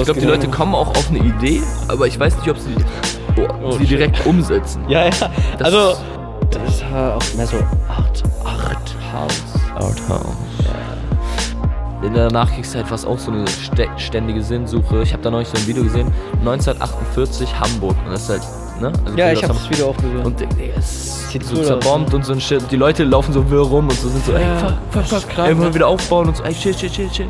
Ich glaube, die Leute kommen auch auf eine Idee, aber ich weiß nicht, ob sie, oh, Oh, sie direkt umsetzen. Ja, ja. Das also, das ist auch mehr so Art, Art House. Arthouse. In der Nachkriegszeit war es auch so eine ständige Sinnsuche. Ich habe da neulich so ein Video gesehen. 1948 Hamburg. Und das ist halt, ne? Also Ja, ich aus das Video auch gesehen. Und Digga, es ist Sieht so cool aus, zerbombt ne? und so ein Shit. Die Leute laufen so wirr rum und so sind so, ey, Ja, fuck, fuck, das fuck. ist krass, Ey, wollen ne? wir wieder aufbauen und so, ey, shit, shit, shit, shit.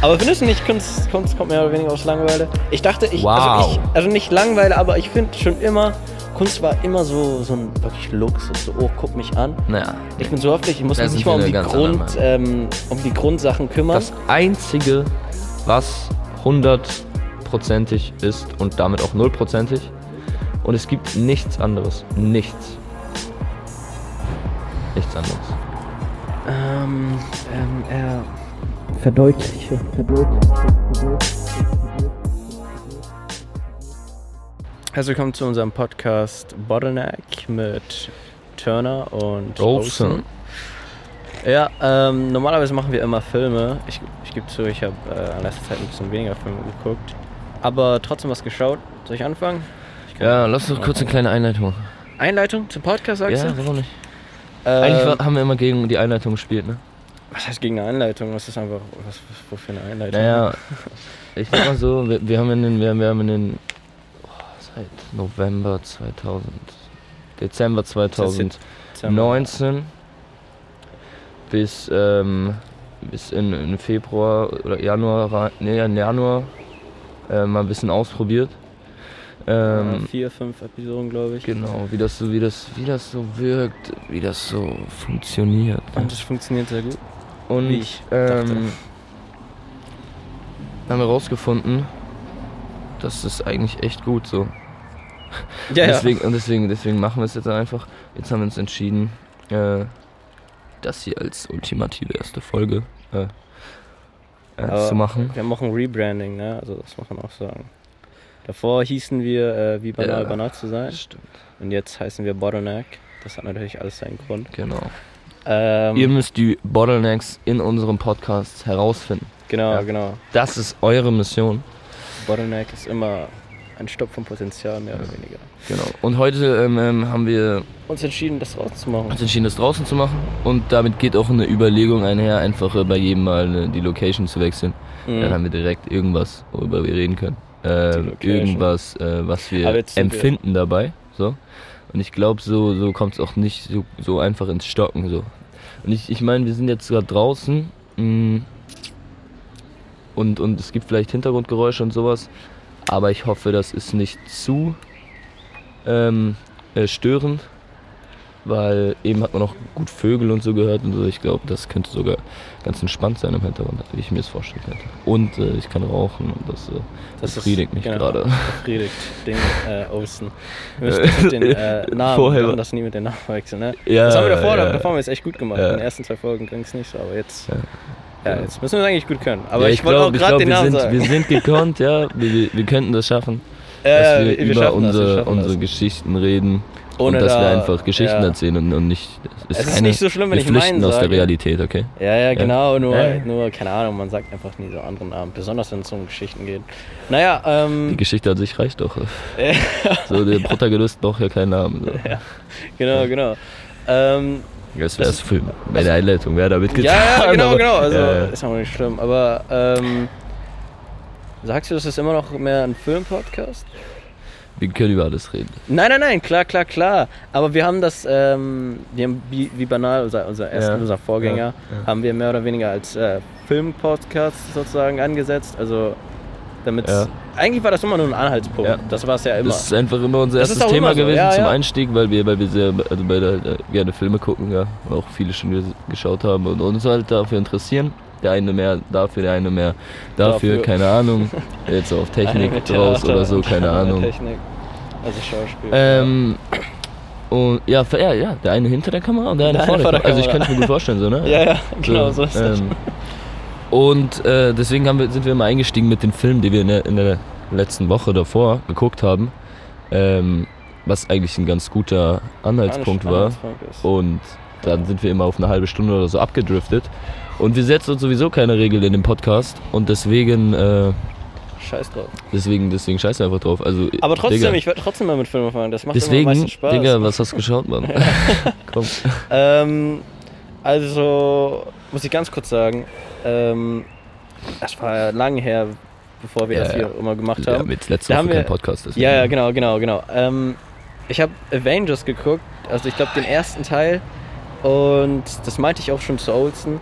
Aber findest du nicht, Kunst, Kunst kommt mehr oder weniger aus Langeweile? Ich dachte, ich, Wow. also, ich also nicht Langeweile, aber ich finde schon immer, Kunst war immer so, so ein wirklich Luxus. So, oh, guck mich an. Naja, Ich bin so höflich, ich muss mich nicht mal um die, Grund, ähm, um die Grundsachen kümmern. das Einzige, was hundertprozentig ist und damit auch nullprozentig. Und es gibt nichts anderes. Nichts. Nichts anderes. ähm, ähm, er Verdeutliche. Herzlich willkommen zu unserem Podcast Bottleneck mit Turner und Olsen. Olsen. Ja, ähm, normalerweise machen wir immer Filme. Ich, ich gebe zu, ich habe äh, in letzter Zeit ein bisschen weniger Filme geguckt. Aber trotzdem was geschaut. Soll ich anfangen? Ja, lass doch kurz eine kleine Einleitung machen. Einleitung zum Podcast, sagst Ja, du? warum nicht? Ähm, Eigentlich haben wir immer gegen die Einleitung gespielt, ne? was heißt gegen eine Einleitung? Was ist einfach, was, was wofür eine Einleitung? Naja, ich sag mal so, wir, wir haben in den, wir, wir haben in den, oh, seit November 2000, Dezember 2019 bis, ähm, bis in, in Februar oder Januar, nee, in Januar äh, mal ein bisschen ausprobiert. Ähm, Äh, vier, fünf Episoden, glaube ich. Genau, wie das so, wie das, wie das so wirkt, wie das so funktioniert. Und das funktioniert sehr gut. Und wie ich ähm, haben wir rausgefunden, das ist eigentlich echt gut so. Ja, deswegen, Und deswegen, deswegen machen wir es jetzt einfach. Jetzt haben wir uns entschieden, äh, das hier als ultimative erste Folge äh, äh, zu machen. Wir ein Rebranding, ne? Also das muss man auch sagen. Davor hießen wir äh, wie banal Ja. banal zu sein Stimmt. und jetzt heißen wir Bottleneck. Das hat natürlich alles seinen Grund. Genau. Ähm, Ihr müsst die Bottlenecks in unserem Podcast herausfinden. genau, Ja. genau. Das ist eure Mission. Bottleneck ist immer ein Stopp vom Potenzial, mehr oder weniger. Genau. Und heute ähm, ähm, haben wir Uns entschieden, das rauszumachen. uns entschieden, das draußen zu machen. Und damit geht auch eine Überlegung einher, einfach äh, bei jedem Mal äh, die Location zu wechseln. Mhm. Dann haben wir direkt irgendwas, worüber wir reden können. Äh, Location. irgendwas, äh, was wir sind wir- empfinden dabei. So. Und ich glaube, so, so kommt es auch nicht so, so einfach ins Stocken. So. Und ich, ich meine, wir sind jetzt gerade draußen. Mh, und, und es gibt vielleicht Hintergrundgeräusche und sowas. Aber ich hoffe, das ist nicht zu ähm, äh, störend. Weil eben hat man auch gut Vögel und so gehört und so. Ich glaube, das könnte sogar ganz entspannt sein im Hintergrund, wie ich mir es vorstellen könnte. Und äh, ich kann rauchen und das, äh, das befriedigt mich genau, gerade. Befriedigt den äh, Olsen. Wir müssen das den äh, Namen, Vorher wir das nie mit den Namen wechseln, ne? Ja, das haben wir davor, ja. davor haben wir es echt gut gemacht. Ja. In den ersten zwei Folgen ging es nicht so, aber jetzt, Ja. ja, jetzt müssen wir es eigentlich gut können. Aber ja, ich, wollte glaub- auch ich gerade den Namen sind, sagen. Wir sind gekonnt, ja. Wir, wir, wir könnten das schaffen, Ja, dass wir, wir- über schaffen das, wir unsere, das. unsere Geschichten reden. Ohne und dass wir da- einfach Geschichten ja. erzählen und, und nicht. Es ist keine- nicht so schlimm, wenn wir ich meinen flüchten aus der. Realität, okay? Ja, ja, genau, nur, Ja. nur, keine Ahnung, man sagt einfach nie so andere Namen, besonders wenn es um Geschichten geht. Naja, Die ähm, Geschichte an sich reicht doch. Ja. So, der Protagonist braucht ja keinen Namen. So. genau, genau. Ähm, Das wäre es für bei der Einleitung, wäre da mitgetan. ja, ja, genau, aber- genau, also ist auch nicht schlimm, aber ähm, sagst du, das ist immer noch mehr ein Filmpodcast? Wir können über alles reden. Nein, nein, nein, klar, klar, klar. Aber wir haben das, ähm, wir haben wie, wie banal, unser, unser, erster, Ja. unser Vorgänger, Ja, ja. haben wir mehr oder weniger als äh, Filmpodcast sozusagen angesetzt. Also damit Ja. eigentlich war das immer nur ein Anhaltspunkt. Ja. Das war es ja immer. Das ist einfach immer unser Das erstes Thema so, gewesen ja, zum ja. Einstieg, weil wir, weil wir sehr, also beide halt, äh, gerne Filme gucken, ja. Auch viele schon ges- geschaut haben und uns halt dafür interessieren. Der eine mehr dafür, der eine mehr dafür, Dafür. keine Ahnung. Jetzt so auf Technik draus oder so, und keine Ahnung. Technik. Also Schauspiel. Ähm, und ja, ja, ja, der eine hinter der Kamera und der eine Der vor eine der vor Kamera. der Also ich könnte mir gut vorstellen, so, ne? ja, ja, genau, so ist das. ähm, Und äh, deswegen wir, sind wir immer eingestiegen mit den Filmen, die wir in der, in der letzten Woche davor geguckt haben. Ähm, was eigentlich ein ganz guter Anhaltspunkt war. Anhaltspunkt ist. Und dann sind wir immer auf eine halbe Stunde oder so abgedriftet. Und wir setzen uns sowieso keine Regel in dem Podcast. Und deswegen äh, scheiß drauf. Deswegen, deswegen scheiß einfach drauf. Also, Aber trotzdem, Digga, ich werde trotzdem mal mit Filmen fangen. Das macht immer am Deswegen, meisten Spaß. Digga, was hast du geschaut, Mann? Komm. Ähm, also, muss ich ganz kurz sagen, ähm, das war ja lange her, bevor wir Ja, das ja. hier immer gemacht Ja, haben. mit letzter Woche kein Podcast. deswegen. Ja, ja, genau, genau, genau. Ähm, ich habe Avengers geguckt, also ich glaube den ersten Teil. Und das meinte ich auch schon zu Olsen.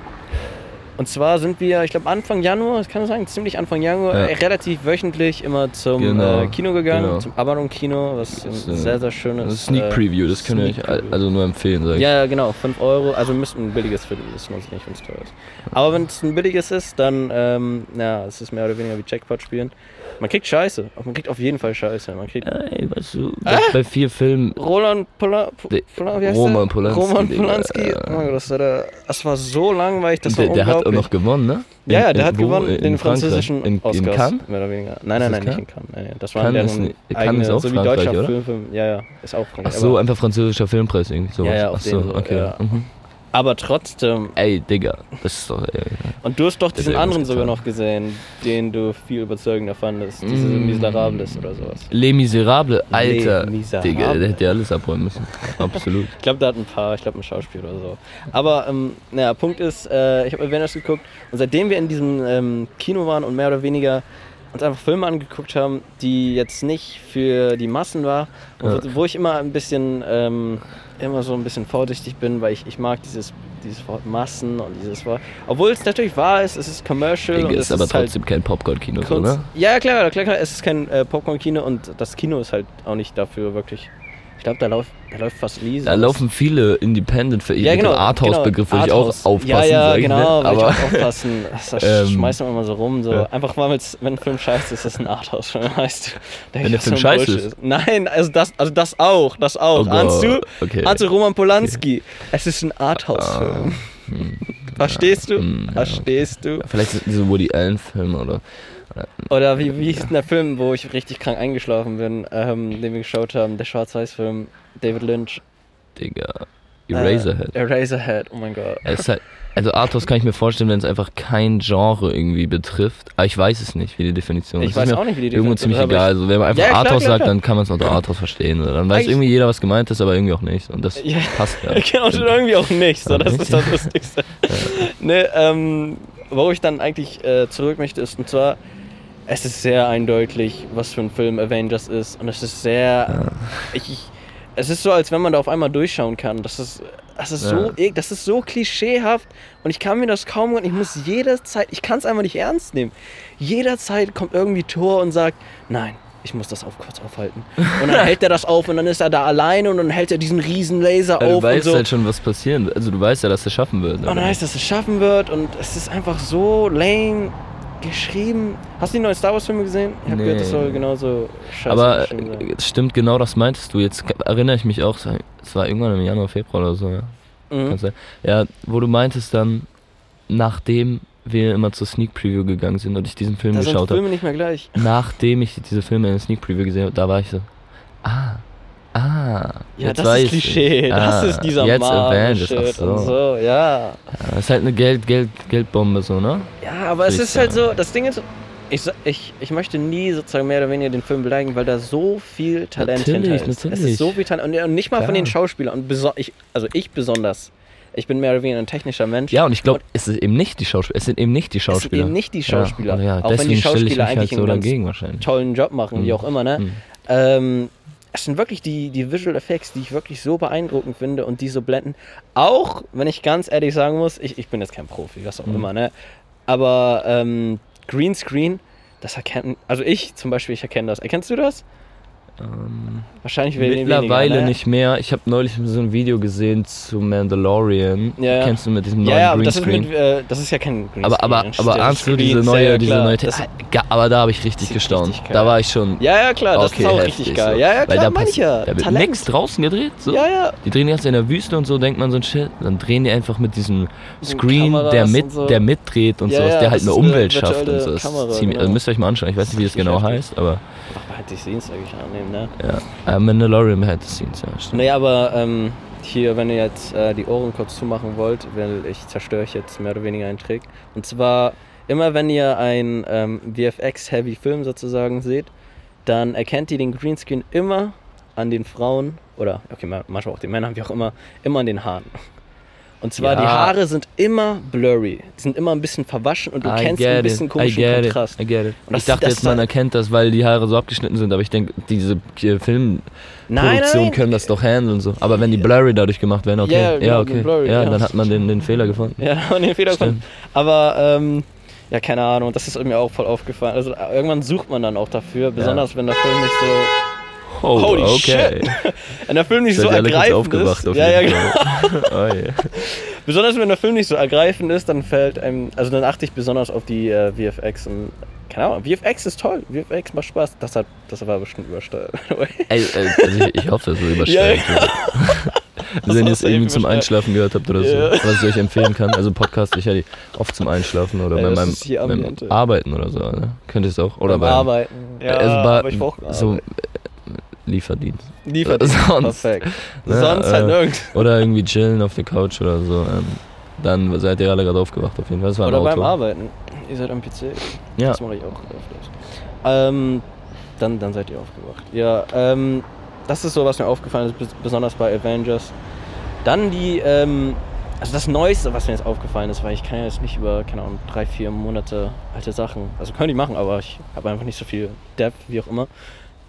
Und zwar sind wir, ich glaube Anfang Januar, das kann ich sagen, ziemlich Anfang Januar, Ja. äh, relativ wöchentlich immer zum Genau, äh, Kino gegangen, genau. zum Abaddon-Kino, was ein äh, sehr, sehr schönes... Das ist Sneak äh, Preview, das können wir also nur empfehlen, sag ich. Ja, genau, 5 Euro. Also müsste ein billiges finden, das muss ich nicht, wenn es teuer ist. Aber wenn es ein billiges ist, dann, ähm, ja, es ist mehr oder weniger wie Jackpot spielen. Man kriegt Scheiße, man kriegt auf jeden Fall Scheiße. Man kriegt Ey, weißt du, Ah! bei vier Filmen, Roland Pola Pola wie heißt Roman der? Polanski, Roman Polanski. Oh mein Gott, das war, der, das war so langweilig, das war der, der hat auch noch gewonnen, ne? ja, ja, der in- hat wo? gewonnen, In den französischen in, Oscars, in Cannes? mehr oder weniger. Nein, nein, nein, nicht in Cannes. Nein, nein, das war Cannes deren ist eigene, Cannes ist auch so wie Frankreich, deutscher oder? Film, Film. Ja, ja, ist auch Ach Frankreich. so, aber, einfach französischer Filmpreis irgendwie sowas. Ja, ja, Ach so, den so, okay. ja. Mhm. Aber trotzdem, Ey, Digga, das ist doch. Ey, Und du hast doch diesen anderen sogar noch gesehen, den du viel überzeugender fandest. Diese Mm. Miserables oder sowas. Les Miserables, Alter. Miserables. Digga, der hätte ja alles abräumen müssen. Absolut. Ich glaube, da hat ein paar, ich glaube ein Schauspiel oder so. Aber, ähm, naja, Punkt ist, äh, ich habe Avengers geguckt und seitdem wir in diesem ähm, Kino waren und mehr oder weniger uns einfach Filme angeguckt haben, die jetzt nicht für die Massen war, und wo, wo ich immer ein bisschen, ähm, immer so ein bisschen vorsichtig bin, weil ich, ich mag dieses, dieses Wort Massen und dieses Wort, obwohl es natürlich wahr ist, es ist commercial Digga, und ist es aber ist halt trotzdem kein Popcorn-Kino, Kunst. ne? Ja, klar, klar, klar, es ist kein äh, Popcorn-Kino und das Kino ist halt auch nicht dafür wirklich. Ich glaube, da, läuft da läuft fast so. Da laufen viele Independent für ja, genau, Arthouse-Begriff, würde ich auch Arthouse. aufpassen. Ja, ja, ich, genau, ne? würde ich Aber auch aufpassen. Das, Ähm, schmeißt man immer so rum. So. ja. Einfach mal, wenn ein Film scheiße ist, ist ein Arthouse-Film. Heißt, Wenn der Film scheiße ist? Nein, also das, also das auch, das auch. Oh Ahnst du? okay. Ahnst du Roman Polanski? Es ist ein Arthouse-Film. hm, Verstehst du? hm. Verstehst du? Vielleicht sind diese Woody Allen-Filme oder. Oder wie, wie hieß denn der Film, wo ich richtig krank eingeschlafen bin, ähm, den wir geschaut haben, der Schwarz-Weiß-Film, David Lynch. Digga. Eraserhead. Äh, Eraserhead, oh mein Gott. Halt, also Arthouse kann ich mir vorstellen, wenn es einfach kein Genre irgendwie betrifft. Aber ich weiß es nicht, wie die Definition Ich ist. weiß ist mir auch nicht, wie die Irgendwo Definition ziemlich ist, aber egal. Also wenn man einfach Ja, klar, sagt, dann kann man es unter Arthouse verstehen. Dann weiß Eigentlich- irgendwie jeder, was gemeint ist, aber irgendwie auch nicht. Und das Ja. passt ja. Genau, und irgendwie auch nicht. So, Ja, das ist das Lustigste. ne, ähm, worauf ich dann eigentlich äh, zurück möchte, ist, und zwar, es ist sehr eindeutig, was für ein Film Avengers ist. Und es ist sehr. Ich, ich, es ist so, als wenn man da auf einmal durchschauen kann. Das ist, das ist, so, Ja. e- das ist so klischeehaft. Und ich kann mir das kaum. Ich muss jederzeit. Ich kann es einfach nicht ernst nehmen. Jederzeit kommt irgendwie Thor und sagt: Nein. Ich muss das auf kurz aufhalten. Und dann hält er das auf und dann ist er da alleine und dann hält er diesen riesen Laser Ja, du auf weißt und so. halt schon, was passieren wird. Also du weißt ja, dass er schaffen wird. Und dann heißt, dass es schaffen wird und es ist einfach so lame geschrieben. Hast du die neuen Star Wars Filme gesehen? Ich habe Nee. gehört, das soll genauso scheiße Aber sein. äh, es stimmt, genau das meintest du. Jetzt erinnere ich mich auch, es war irgendwann im Januar, Februar oder so, ja. Mhm. Ja, wo du meintest dann, nachdem wir immer zur Sneak Preview gegangen sind und ich diesen Film Da geschaut habe, Filme nicht mehr gleich. nachdem ich diese Filme in der Sneak Preview gesehen habe, da war ich so, ah, ah, Ja, jetzt das ist. Klischee. Das Ah, ist dieser jetzt Marvel Avengers, Shit so. und so. Ja. Ja, das ist halt eine Geld, Geld, Geldbombe so, ne? Ja, aber es Würde ich ist halt so, das Ding ist, ich, ich, ich möchte nie sozusagen mehr oder weniger den Film beleidigen, weil da so viel Talent Natürlich, hinter ist. Es natürlich. ist so viel Talent und nicht mal von Klar. den Schauspielern. Und ich, also ich besonders. Ich bin mehr oder weniger ein technischer Mensch. Ja, und ich glaube, es ist eben nicht die Schauspieler, es sind eben nicht die Es sind Schauspieler. eben nicht die Schauspieler. Ja, ja, auch wenn die Schauspieler halt eigentlich so einen ganz dagegen wahrscheinlich. tollen Job machen, wie Mhm. auch immer, ne? Mhm. Ähm, es sind wirklich die, die Visual Effects, die ich wirklich so beeindruckend finde und die so blenden. Auch, wenn ich ganz ehrlich sagen muss, ich, ich bin jetzt kein Profi, was auch Mhm. immer, ne? Aber ähm, Greenscreen, das erkennen, also ich zum Beispiel, ich erkenne das. Erkennst du das? Ähm, Wahrscheinlich weniger, mittlerweile ne? nicht mehr. Ich habe neulich so ein Video gesehen zu Mandalorian. Ja, ja. Kennst du mit diesem neuen Ja, ja, das Greenscreen? mit, äh, das ist ja kein Greenscreen. aber aber, das aber ahnst du diese neue, diese neue Das- aber da habe ich richtig gestaunt. richtig da war ich schon. Ja, ja, klar, das okay, ist auch heftig richtig geil. So. Ja, ja, Weil klar, da, meine ich passi- ja. da wird nichts draußen gedreht. So. Ja, ja. Die drehen jetzt in der Wüste und so, denkt man so ein Shit. Dann drehen die einfach mit diesem Screen, Kameras der mit, so. der mitdreht und Ja, sowas, der halt das eine Umwelt schafft und virtuelle so. Das genau. also müsst ihr euch mal anschauen. Ich weiß nicht, wie das genau heißt, aber Einfach behind the scenes, sag ich annehmen, ne? ja. Äh, Mandalorian the scenes, ja. Stimmt. Naja, aber ähm, hier, wenn ihr jetzt äh, die Ohren kurz zumachen wollt, weil ich zerstöre euch jetzt mehr oder weniger einen Trick. Und zwar immer wenn ihr einen ähm, VFX-heavy Film sozusagen seht, dann erkennt ihr den Greenscreen immer an den Frauen oder okay, ma- manchmal auch den Männern, wie auch immer, immer an den Haaren. Und zwar Ja. die Haare sind immer blurry, die sind immer ein bisschen verwaschen und du I kennst ein bisschen it. Komischen Kontrast. It. I get it. Und ich dachte jetzt, man erkennt das, weil die Haare so abgeschnitten sind, aber ich denke, diese äh, Filmproduktionen Nein, nein. können das doch handeln und so. Aber wenn die blurry dadurch gemacht werden, okay. Ja, Ja, okay. blurry, ja, ja. dann hat man den, den Fehler gefunden. Ja, da haben wir den Fehler Stimmt. gefunden. Aber ähm, ja, keine Ahnung, das ist mir auch voll aufgefallen. Also äh, irgendwann sucht man dann auch dafür, besonders wenn der Film nicht so, Oh, Holy okay. wenn der Film nicht Seid so ergreifend aufgewacht ist. auf ja, ja, genau. Oh, yeah. Besonders wenn der Film nicht so ergreifend ist, dann fällt einem, also dann achte ich besonders auf die äh, VFX und keine Ahnung, VFX ist toll, VFX macht Spaß. Das hat, das war bestimmt übersteuert. Ey, äh, also ich, ich hoffe, das ist übersteuert. Ja, Wenn ihr es irgendwie zum. Einschlafen gehört habt oder so, Ja. was ich euch empfehlen kann. Also Podcast, ich höre die oft zum Einschlafen oder Ja, bei meinem, beim. Arbeiten oder so. Ne? Könnt ihr es auch? Oder Beim beim Arbeiten. Ja, also bei, aber ich brauche so äh, Lieferdienst. Lieferdienst. sonst. Perfekt. Ja, Sonst halt äh, nirgends. Oder irgendwie chillen auf der Couch oder so. Ähm, dann seid ihr alle gerade aufgewacht auf jeden Fall. War Oder beim Auto. Arbeiten. Ihr seid am PC. Ja. Das mache ich auch öfters. Ähm, dann, dann seid ihr aufgewacht. Ja, ähm, das ist so, was mir aufgefallen ist, bes- besonders bei Avengers. Dann die, ähm, also das Neueste, was mir jetzt aufgefallen ist, weil ich kann ja jetzt nicht über, keine Ahnung, drei, vier Monate alte Sachen, also könnte ich machen, aber ich habe einfach nicht so viel Depth, wie auch immer.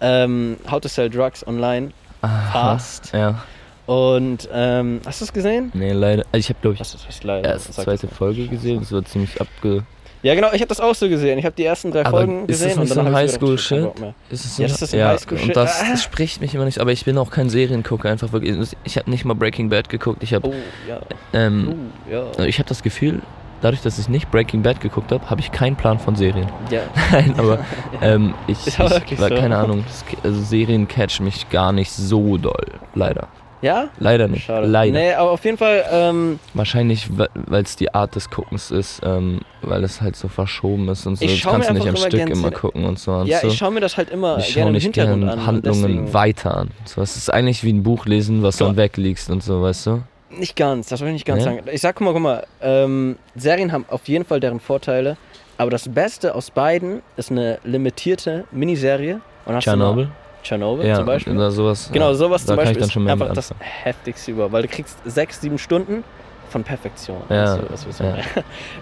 Ähm, How to Sell Drugs Online, Aha. Fast. Ja. Und, ähm, hast du es gesehen? Nee, leider. Also ich habe, glaube ich, Was ist leider? erst die Sag zweite das. Folge gesehen. Das war ziemlich abge. Ja, genau, ich habe das auch so gesehen. Ich habe die ersten drei Aber Folgen ist das gesehen nicht und dann so? Bock mehr. Ist es Ja, das ist so ein Highschool-Shit. Und das, das spricht mich immer nicht. Aber ich bin auch kein Seriengucker, einfach wirklich. Ich habe nicht mal Breaking Bad geguckt. Ich habe, Oh, ja. ähm, Oh, ja. ich habe das Gefühl, dadurch, dass ich nicht Breaking Bad geguckt habe, habe ich keinen Plan von Serien. ja. Nein, aber ähm, ich, ich war, so. keine Ahnung, das, also Serien catchen mich gar nicht so doll. Leider. Ja? Leider nicht. Schade. Leider. Nee, aber auf jeden Fall, ähm, Wahrscheinlich, weil es die Art des Guckens ist, ähm, weil es halt so verschoben ist und so. Ich Das kannst du nicht am Stück immer gucken und so. Und ja, so. ich schaue mir das halt immer ich gerne nicht Hintergrund gerne Handlungen weiter an. So, es ist eigentlich wie ein Buch lesen, was Guck dann wegliegst und so, weißt du? Nicht ganz, das will ich nicht ganz Nee? sagen. Ich sag, guck mal, guck mal, ähm, Serien haben auf jeden Fall deren Vorteile, aber das Beste aus beiden ist eine limitierte Miniserie. Und hast Tschernobyl? Tschernobyl Ja, zum Beispiel. oder sowas. Genau, ja. sowas da zum Beispiel ich dann schon ist mehr einfach mit das anfangen. heftigste über, weil du kriegst sechs, sieben Stunden von Perfektion. Ja, du ja.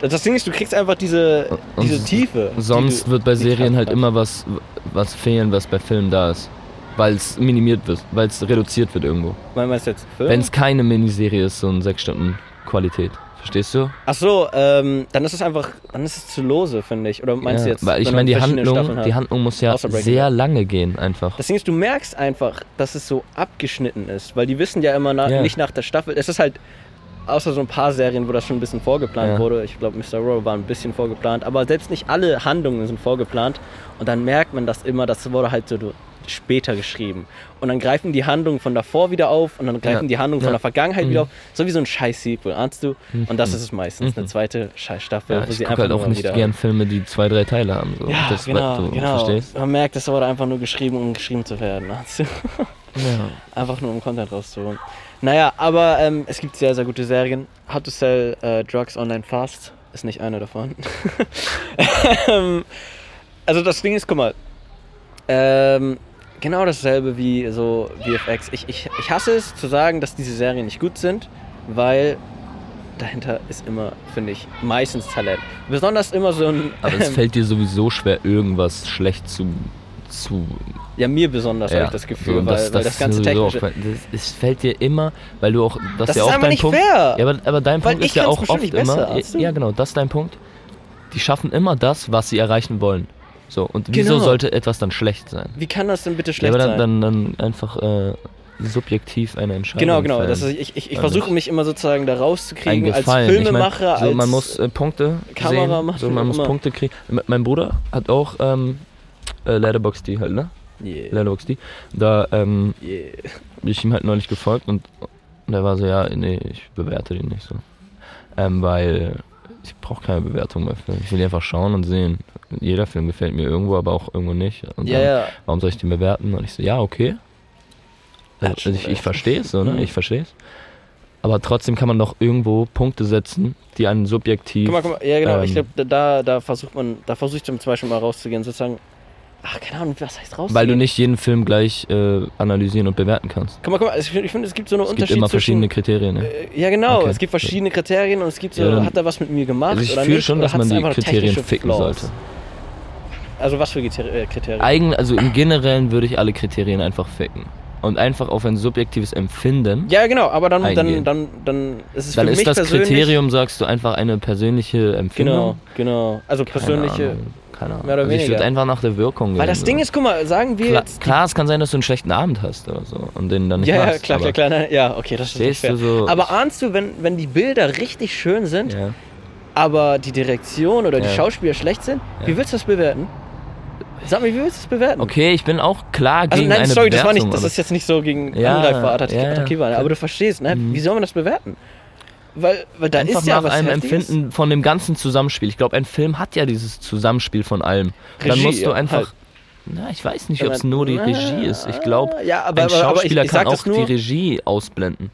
Das Ding ist, du kriegst einfach diese, Und diese Tiefe. die Sonst du wird bei Serien halt immer was, was fehlen, was bei Filmen da ist. Weil es minimiert wird, weil es reduziert wird irgendwo. Meinst du jetzt? Wenn es keine Miniserie ist, so ein 6 Stunden Qualität. Verstehst du? Ach so, ähm, dann ist es einfach, dann ist es zu lose, finde ich. Oder meinst ja, du jetzt? Weil ich meine, die Handlung, hat? die Handlung muss ja sehr lange gehen, einfach. Das Ding ist, du merkst einfach, dass es so abgeschnitten ist, weil die wissen ja immer na, Ja. nicht nach der Staffel. Es ist halt, außer so ein paar Serien, wo das schon ein bisschen vorgeplant Ja. wurde. Ich glaube, Mr. Rowe war ein bisschen vorgeplant, aber selbst nicht alle Handlungen sind vorgeplant. Und dann merkt man das immer, das wurde halt so später geschrieben. Und dann greifen die Handlungen von davor wieder auf und dann greifen Ja. die Handlungen Ja. von der Vergangenheit Mhm. wieder auf. So wie so ein scheiß Sequel, ahnst du? Und das ist es meistens, eine zweite scheiß Staffel, Ja, wo ich sie einfach halt auch nicht gern Filme, die zwei, drei Teile haben. So. ja, das, genau, du genau. verstehst? Man merkt, das wurde einfach nur geschrieben, um geschrieben zu werden. Weißt du? Einfach nur um Content rauszuholen. Naja, aber ähm, es gibt sehr, sehr gute Serien. How to Sell äh, Drugs Online Fast ist nicht eine davon. ähm, also das Ding ist, guck mal, ähm, genau dasselbe wie so VFX. Ich, ich, ich hasse es zu sagen, dass diese Serien nicht gut sind, weil dahinter ist immer, finde ich, meistens Talent. Besonders immer so ein... Aber es fällt dir sowieso schwer, irgendwas schlecht zu. zu ja, mir besonders habe ich das Gefühl, so, weil, weil das ganze Technische... auch- das, es fällt dir immer, weil du auch. Das, Das ist ja ist auch dein nicht Punkt. fair. Ja, aber, aber dein Weil Punkt ist ja auch oft besser, immer. Ja, genau, das ist dein Punkt. Die schaffen immer das, was sie erreichen wollen. So, und wieso Genau. sollte etwas dann schlecht sein? Wie kann das denn bitte Ja, schlecht aber sein? dann, dann, dann einfach äh, subjektiv eine Entscheidung. Genau, genau. Das ist, ich ich, ich Also versuche mich immer sozusagen da rauszukriegen als Gefallen. Ich mein, Filmemacher, so, als man muss äh, Punkte Kameramann, sehen, so, man muss immer. Punkte kriegen. Me- Mein Bruder hat auch ähm, äh, Letterboxd halt, ne? Yeah, Letterboxd. Da ähm, yeah. bin ich ihm halt neulich gefolgt und, und er war so, ja, nee, ich bewerte den nicht so. Ähm, weil ich brauche keine Bewertung bei Filmen. Ich will die einfach schauen und sehen. Jeder Film gefällt mir irgendwo, aber auch irgendwo nicht. Und Ja, dann, ja. warum soll ich den bewerten? Und ich so, ja, okay. Also, ich, ich verstehe es, so, ne? Mhm. Ich verstehe es. aber trotzdem kann man doch irgendwo Punkte setzen, die einen subjektiv. Guck mal, guck mal, ja genau, ich Ähm. glaube, da, da versucht man, da versuche ich zum Beispiel mal rauszugehen, sozusagen, ach, keine Ahnung, was heißt rauszugehen? Weil du nicht jeden Film gleich äh, analysieren und bewerten kannst. Guck mal, guck mal, ich finde, find, es gibt so einen Es gibt immer zwischen, verschiedene Kriterien. Ne? Äh, Ja, genau. Okay. Es gibt verschiedene Kriterien und es gibt so, Ja, dann- hat er was mit mir gemacht Also ich fühle schon, dass man die Kriterien ficken Flaws? sollte. Also was für äh, Kriterien? Eigen, also im Generellen würde ich alle Kriterien einfach ficken. Und einfach auf ein subjektives Empfinden. ja, genau, aber dann, dann, Eingehen. dann, dann ist es dann ist das. Kriterium, sagst du, einfach eine persönliche Empfindung. Genau, genau. Also Keine persönliche... Ahnung, keine Ahnung. mehr oder also ich würde einfach nach der Wirkung Weil gehen, das Ding ist, guck mal, sagen wir Klar, jetzt... klar, es kann sein, dass du einen schlechten Abend hast oder so und den dann nicht ja, ja, machst. klar, klar, klar. Ja, okay, das ist fair. du so. Aber ahnst du, wenn, wenn die Bilder richtig schön sind, ja. aber die Direktion oder die Ja. Schauspieler schlecht sind, Ja. wie willst du das bewerten? Sag mir, wie willst du das bewerten? Okay, ich bin auch klar Also gegen nein, eine sorry, das war Bewertung, nicht, das ist jetzt nicht so gegen Ja, Angreifer, attraktiv, ja, ja. attraktiv, aber du verstehst, ne? Mhm. Wie soll man das bewerten? Weil, weil da einfach ist ja nach einem Heftiges. Empfinden von dem ganzen Zusammenspiel. Ich glaube, ein Film hat ja dieses Zusammenspiel von allem. dann Regie, musst du ja, einfach. halt. Na, ich weiß nicht, ob es nur die Regie ist. Ich glaube, ja, aber, ein aber, aber ich, Schauspieler ich kann auch nur, die Regie ausblenden.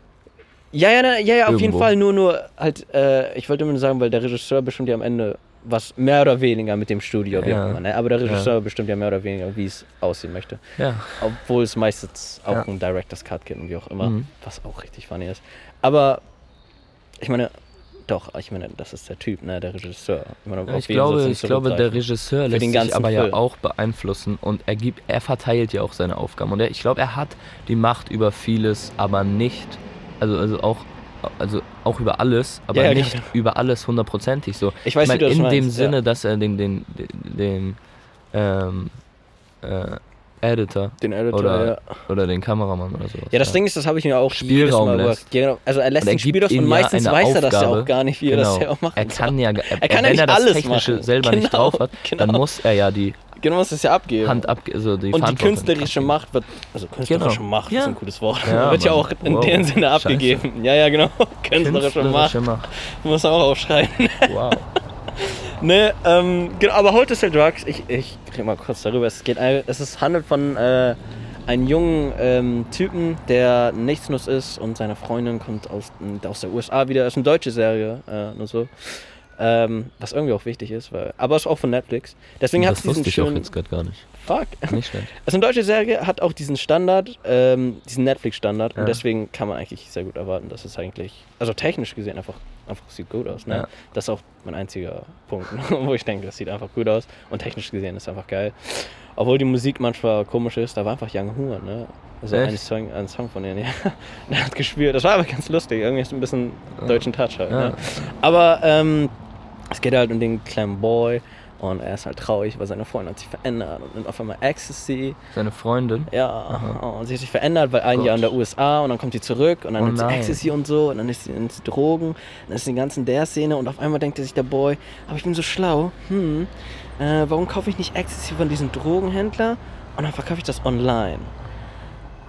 Ja, ja, na, ja, ja, auf jeden Irgendwo. Fall nur, nur halt, äh, ich wollte nur sagen, weil der Regisseur bestimmt ja am Ende was mehr oder weniger mit dem Studio, Ja. immer, ne? Aber der Regisseur bestimmt ja mehr oder weniger, wie es aussehen möchte. Ja. Obwohl es meistens auch Ja. einen Director's Cut gibt und wie auch immer, Mhm. was auch richtig funny ist. Aber, ich meine, doch, ich meine, das ist der Typ, ne, der Regisseur. Ich, meine, Ja, ich glaube, ich glaube, der? Regisseur lässt sich aber Film. ja auch beeinflussen und er gibt, er verteilt ja auch seine Aufgaben. Und er, ich glaube, er hat die Macht über vieles, aber nicht, also, also auch, also auch über alles, aber Ja, ja, nicht genau. über alles hundertprozentig so. Ich weiß, ich das in meinst, dem. Sinne, dass er den, den, den, den ähm, äh, Editor Den Editor, oder, ja. oder den Kameramann oder sowas. Ja, das Ding ist, das habe ich mir auch Spielraum lässt. Ja, genau. Also er lässt Und er den Spielraum und ja meistens eine weiß er das ja auch gar nicht, wie er das ja auch machen Er kann ja, er, Er kann ja wenn nicht er das Technische machen. selber nicht Genau, drauf hat, dann genau. muss er ja die Genau, es ja abgeben. Hand ab, also die und die künstlerische. Macht wird, also künstlerische Genau. Macht Ja. ist ein gutes Wort, Ja, wird ja auch in Wow. dem Sinne Scheiße. abgegeben. Ja, ja, genau. Künstlerische, Macht, Macht. muss man auch aufschreiben. Wow. ne, ähm, genau, aber Hold Still Drugs, ich, ich rede mal kurz darüber. Es, geht, es ist, handelt von äh, einem jungen ähm, Typen, der nichtsnutz ist und seine Freundin kommt aus, aus der USA wieder. Es ist eine deutsche Serie, äh, nur so. Ähm, was irgendwie auch wichtig ist, weil, aber es ist auch von Netflix. Deswegen hat es Das diesen ich auch schönen. jetzt gerade gar nicht. Fuck. Nicht schlecht. Es ist eine deutsche Serie, hat auch diesen Standard, ähm, diesen Netflix-Standard Ja. und deswegen kann man eigentlich sehr gut erwarten, dass es eigentlich, also technisch gesehen einfach, einfach sieht gut aus. Ne? Ja. Das ist auch mein einziger Punkt, wo ich denke, das sieht einfach gut aus und technisch gesehen ist einfach geil. Obwohl die Musik manchmal komisch ist, da war einfach Young Huan, ne? Also ein? Song, ein Song von denen, ja. Der hat gespielt. Das war aber ganz lustig. Irgendwie ist ein bisschen deutschen Touch halt. Ja. Ne? Aber ähm, es geht halt um den kleinen Boy und er ist halt traurig, weil seine Freundin hat sich verändert und nimmt auf einmal Ecstasy. Seine Freundin. Ja, und sie hat sich verändert, weil ein Gott. Jahr in der USA und dann kommt sie zurück und dann Oh nimmt sie. Ecstasy und so und dann ist sie in die Drogen, dann ist die ganze der Szene und auf einmal denkt sich der Boy, aber ich bin so schlau, hm, äh, warum kaufe ich nicht Ecstasy von diesem Drogenhändler und dann verkaufe ich das online.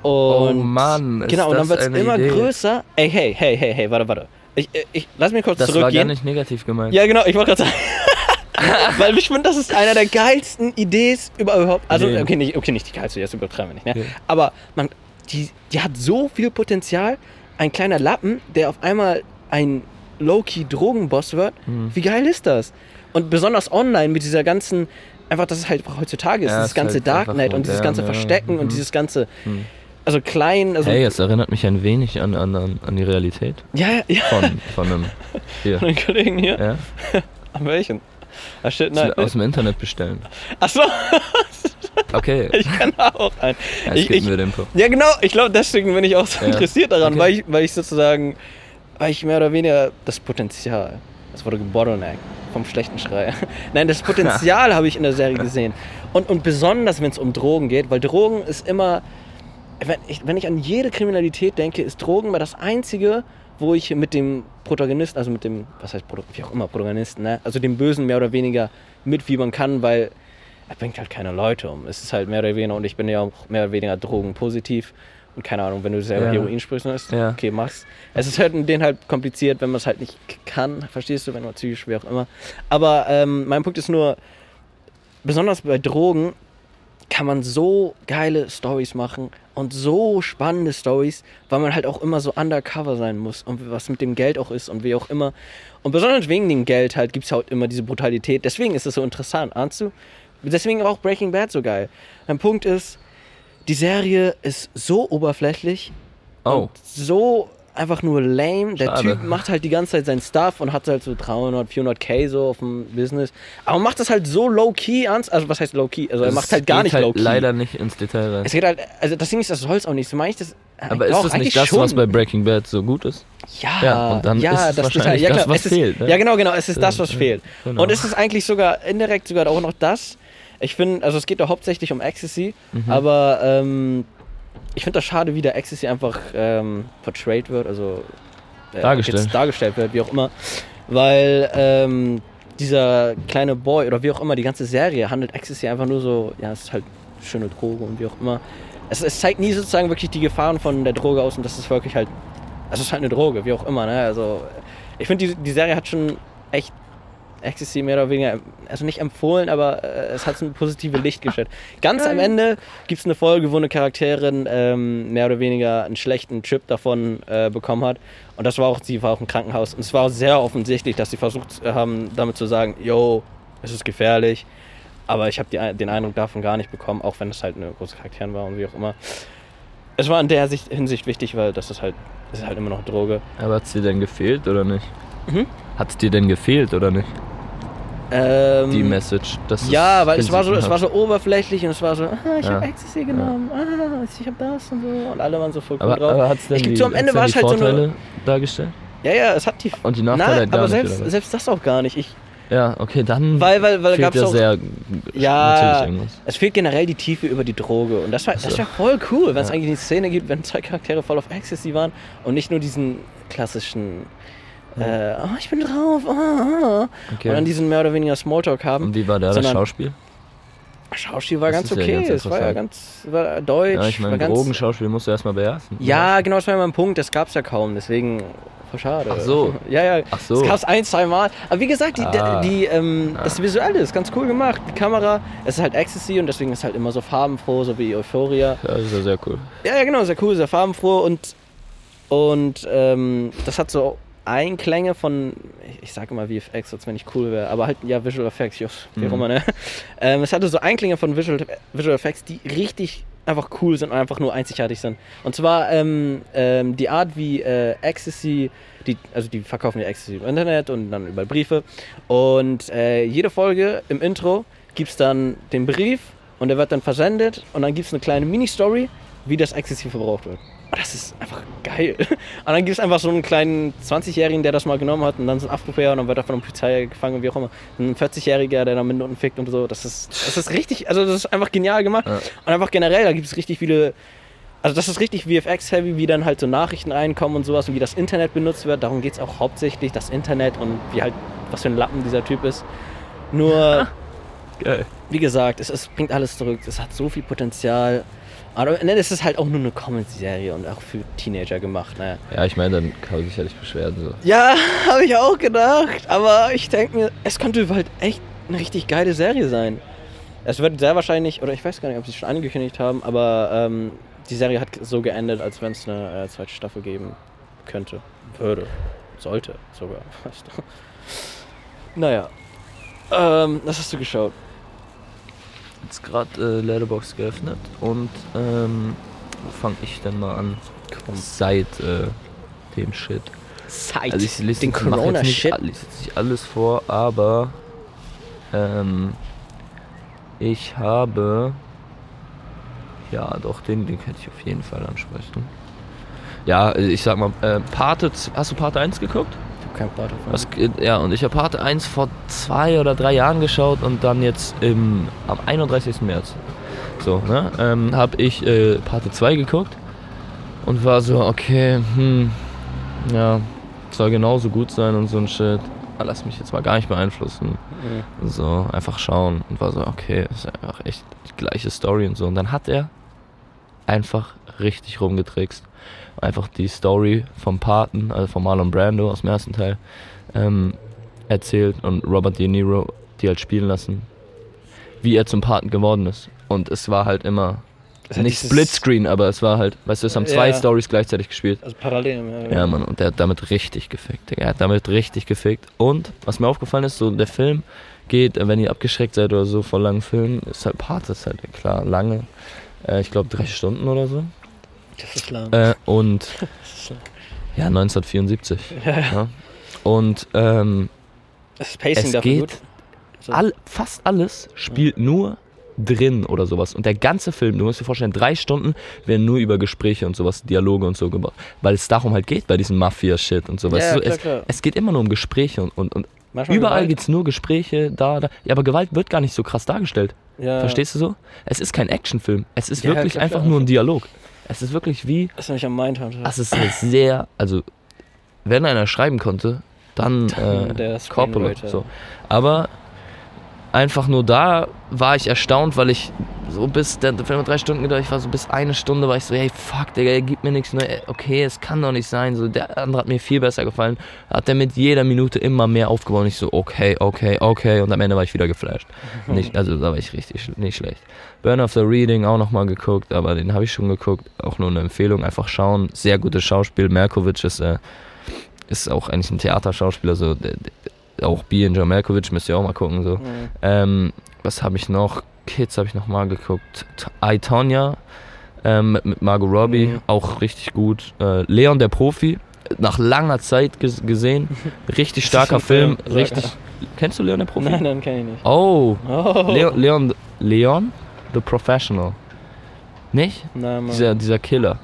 Und Oh Mann, ist genau, und dann das wird es immer Idee. größer. Ey, hey, hey, hey, hey, warte, warte. Ich, ich, ich lass mich kurz Das war gar zurückgehen. nicht negativ gemeint. Ja, genau, ich wollte gerade sagen. Weil ich finde, das ist einer der geilsten Ideen überhaupt. Also, Nee. okay, nicht, okay, nicht die geilste, jetzt übertreiben wir nicht, ne? Nee. Aber man, die, die hat so viel Potenzial. Ein kleiner Lappen, der auf einmal ein Low-Key-Drogenboss wird. Hm. Wie geil ist das? Und besonders online mit dieser ganzen, einfach, dass es halt heutzutage ist, Ja, dieses ist ganze halt einfach Darknet und dieses ganze ja. Verstecken und Mhm. dieses ganze, Hm. also klein, also. Hey, es erinnert mich ein wenig an, an, an die Realität Ja, ja, von, von einem. Hier. Von den Kollegen hier. Ja? An welchen? Ah, shit, nein. Aus dem Internet bestellen. Achso, Okay. ich kann auch einen. Ja, ich, ich, wir den Punkt. Ja, genau, ich glaube, deswegen bin ich auch so Ja. interessiert daran, Okay. weil, ich, weil ich sozusagen, weil ich mehr oder weniger das Potenzial, das wurde gebottleneckt vom schlechten Schrei. Nein, das Potenzial habe ich in der Serie gesehen. Und, und besonders, wenn es um Drogen geht, weil Drogen ist immer, wenn ich, wenn ich an jede Kriminalität denke, ist Drogen mal das Einzige, wo ich mit dem Protagonisten, also mit dem, was heißt Protagonisten, wie auch immer Protagonisten, ne? also dem Bösen mehr oder weniger mitfiebern kann, weil er bringt halt keine Leute um. Es ist halt mehr oder weniger, und ich bin ja auch mehr oder weniger drogenpositiv. Und keine Ahnung, wenn du selber Ja. Heroin sprichst, ist Ja. okay, mach's. Es ist halt in denen halt kompliziert, wenn man es halt nicht kann, verstehst du, wenn man psychisch, wie auch immer. Aber ähm, mein Punkt ist nur, besonders bei Drogen, kann man so geile Stories machen und so spannende Stories, weil man halt auch immer so undercover sein muss und was mit dem Geld auch ist und wie auch immer. Und besonders wegen dem Geld halt gibt es halt immer diese Brutalität. Deswegen ist es so interessant, ahnst du? Deswegen auch Breaking Bad so geil. Mein Punkt ist, die Serie ist so oberflächlich Oh. und so einfach nur lame. Der Schade. Typ macht halt die ganze Zeit seinen Stuff und hat halt so 300, 400k so auf dem Business. Aber macht das halt so low-key ernst. Also was heißt low-key? Also er macht halt gar nicht halt low-key. leider nicht ins Detail rein. Es geht halt, also das Ding ist, das soll es auch nicht. So meine ich das. Aber doch, ist das nicht das, schon. was bei Breaking Bad so gut ist? Ja, Ja, und dann ja, ist es das wahrscheinlich ja, das, klar, was es ist, fehlt, ne? Ja, genau, genau, es ist das, was Ja, fehlt. genau. Und es ist eigentlich sogar indirekt sogar auch noch das. Ich finde, also es geht da hauptsächlich um Ecstasy, Mhm. aber ähm, ich finde das schade, wie der Ecstasy einfach ähm, portrayed wird, also äh, Dargestellt. jetzt dargestellt wird, wie auch immer. Weil ähm, dieser kleine Boy oder wie auch immer, die ganze Serie handelt Ecstasy einfach nur so, ja, es ist halt schöne Droge und wie auch immer. Es, es zeigt nie sozusagen wirklich die Gefahren von der Droge aus und das ist wirklich halt, also es ist halt eine Droge, wie auch immer, ne? Also ich finde, die, die Serie hat schon echt Ecstasy mehr oder weniger, also nicht empfohlen, aber äh, es hat so ein positives Licht gestellt. Ganz am Ende gibt es eine Folge, wo eine Charakterin ähm, mehr oder weniger einen schlechten Trip davon äh, bekommen hat. Und das war auch, sie war auch im Krankenhaus. Und es war auch sehr offensichtlich, dass sie versucht haben, damit zu sagen, yo, es ist gefährlich. Aber ich habe den Eindruck davon gar nicht bekommen, auch wenn es halt eine große Charakterin war und wie auch immer. Es war in der Sicht, Hinsicht wichtig, weil das ist halt, es ist halt immer noch Droge. Aber hat es dir denn gefehlt oder nicht? Mhm. Hat es dir denn gefehlt oder nicht? Ähm, Die Message. Das Ja, weil es war, so, es war so oberflächlich und es war so, ah, ich Ja. habe Ecstasy genommen, ah, ich habe das und so. Und alle waren so voll cool Aber, drauf. aber hat es denn Ich- die, so am Ende war es die halt so eine- Vorteile dargestellt? ja, ja, es hat die. Und die Nachteile Na, halt gar aber nicht, selbst, was? selbst das auch gar nicht. Ich, Ja, okay, dann weil, weil, weil fehlt ja auch. sehr Ja. Es fehlt generell die Tiefe über die Droge. Und das war, das So. wär voll cool, wenn es Ja. eigentlich eine Szene gibt, wenn zwei Charaktere voll auf Ecstasy waren und nicht nur diesen klassischen, äh, oh, ich bin drauf, ah, ah. Okay. und dann diesen mehr oder weniger Smalltalk haben. Und wie war da das Schauspiel? Schauspiel war Das ganz ist ja okay. ganz es war ja ganz war deutsch. Ja, ich meine, Drogenschauspiel musst du erstmal beherrschen. Ja, genau, das war ja mein Punkt. Das gab's ja kaum, deswegen voll schade. Ach so. Ja, ja. Ach so. Das gab's ein, zwei Mal. Aber wie gesagt, die, Ah. die, ähm, Ah. das Visuelle ist ganz cool gemacht. Die Kamera, es ist halt Ecstasy und deswegen ist halt immer so farbenfroh, so wie Euphoria. Ja, das ist ja sehr cool. Ja, ja, genau, sehr cool, sehr farbenfroh und, und ähm, das hat so Einklänge von, ich- sage immer VFX, als wenn ich cool wäre, aber halt, ja, Visual Effects, just, wie auch Mhm. immer, ne? Ähm, es hatte so Einklänge von Visual, Visual Effects, die richtig einfach cool sind und einfach nur einzigartig sind. Und zwar ähm, ähm, die Art, wie äh, Ecstasy, die, also die verkaufen ja Ecstasy im Internet und dann über Briefe. Und äh, jede Folge im Intro gibt es dann den Brief und der wird dann versendet und dann gibt es eine kleine Mini-Story, wie das Ecstasy verbraucht wird. Und das ist einfach geil. Und dann gibt es einfach so einen kleinen 20-Jährigen, der das mal genommen hat und dann so ein Afropäer und dann wird er von der Polizei gefangen und wie auch immer. Ein 40-Jähriger, der dann mit Noten fickt und so. Das ist, das ist richtig, also das ist einfach genial gemacht. Ja. Und einfach generell, da gibt es richtig viele, also das ist richtig VFX-heavy, wie dann halt so Nachrichten reinkommen und sowas und wie das Internet benutzt wird. Darum geht es auch hauptsächlich, das Internet und wie halt, was für ein Lappen dieser Typ ist. Nur, Geil. wie gesagt, es, es bringt alles zurück. Es hat so viel Potenzial. Aber am Ende ist es halt auch nur eine Comedy-Serie und auch für Teenager gemacht. Ne? Ja, ich meine, dann kann man sich ja nicht beschweren. So. Ja, habe ich auch gedacht. Aber ich denke mir, es könnte halt echt eine richtig geile Serie sein. Es wird sehr wahrscheinlich, oder ich weiß gar nicht, ob sie es schon angekündigt haben, aber ähm, die Serie hat so geendet, als wenn es eine äh, zweite Staffel geben könnte. Würde. Sollte sogar. Fast. Naja. Ähm, was hast du geschaut? Jetzt gerade äh, Letterbox geöffnet und ähm, fange ich denn mal an? Seit äh, dem Shit. Zeit. Also ich lese den Corona-Shit. all- lese nicht alles vor, aber ähm, ich habe ja doch den, den könnte ich auf jeden Fall ansprechen. Ja, äh, ich sag mal, äh, Pate, hast du Pate 1 geguckt? Part davon. Das, ja, und ich habe Pate 1 vor zwei oder drei Jahren geschaut und dann jetzt im, am 31. März. So, ne? Ähm, habe ich äh, Pate 2 geguckt und war so, okay, hm, ja, soll genauso gut sein und so ein Shit. Ah, Lass mich jetzt mal gar nicht beeinflussen. Mhm. So, einfach schauen und war so, okay, ist einfach echt die gleiche Story und so. Und dann hat er einfach richtig rumgetrickst. Einfach die Story vom Paten, also von Marlon Brando aus dem ersten Teil, ähm, erzählt und Robert De Niro die halt spielen lassen. wie er zum Paten geworden ist. Und es war halt immer hat nicht Splitscreen, aber es war halt, weißt du, es haben zwei Ja. Stories gleichzeitig gespielt. Also parallel. Ja, Mann, und der hat damit richtig gefickt. Digga. Er hat damit richtig gefickt. Und was mir aufgefallen ist, so der Film geht, wenn ihr abgeschreckt seid oder so vor langen Filmen, ist halt Part, ist halt klar lange. Äh, ich glaube drei Stunden oder so. Das ist lang. Äh, und ist lang. ja, 1974. Ja, ja. Ja. Und ähm, Das Pacing es dafür geht gut. So. all, fast alles spielt nur drin oder sowas. Und der ganze Film, du musst dir vorstellen, drei Stunden werden nur über Gespräche und sowas, Dialoge und so gebaut. Weil es darum halt geht bei diesem Mafia-Shit und sowas. Ja, so, klar, es, klar. es geht immer nur um Gespräche und, und, und überall gibt es nur Gespräche, da, da. Ja, aber Gewalt wird gar nicht so krass dargestellt. Ja. Verstehst du so? Es ist kein Actionfilm. Es ist Ja, wirklich klar, einfach nur ein Dialog. Es ist wirklich wie, Das ist nämlich am Mindhunter. es ist eine sehr, also wenn einer schreiben konnte, dann äh, der Coppola. Screenwriter. So. Aber einfach nur da war ich erstaunt, weil ich so bis, der Film hat drei Stunden gedauert, ich war so bis eine Stunde, war ich so, hey fuck, Digga, er gibt mir nichts, ne? okay, es kann doch nicht sein, so, der andere hat mir viel besser gefallen, hat er mit jeder Minute immer mehr aufgebaut. Und ich so, okay, okay, okay. Und am Ende war ich wieder geflasht. Nicht, also da war ich richtig, nicht schlecht. Burn of the Reading auch nochmal geguckt, aber den habe ich schon geguckt, auch nur eine Empfehlung, einfach schauen, sehr gutes Schauspiel, Merkovic ist, äh, ist auch eigentlich ein Theaterschauspieler, so, der, der, auch B. John Malkovich müsst ihr auch mal gucken, so. Mhm. Ähm, was habe ich noch? Kids habe ich noch mal geguckt. I, Tonya ähm, mit, mit Margot Robbie, Mhm. auch richtig gut. Äh, Leon der Profi, nach langer Zeit ges gesehen. Richtig starker Film? Film. Richtig. Kennst du Leon der Profi? Nein, nein, kenn ich nicht. Oh, Oh. Leon, Leon, Leon the Professional. Nicht? Nein, Mann. Dieser, dieser Killer.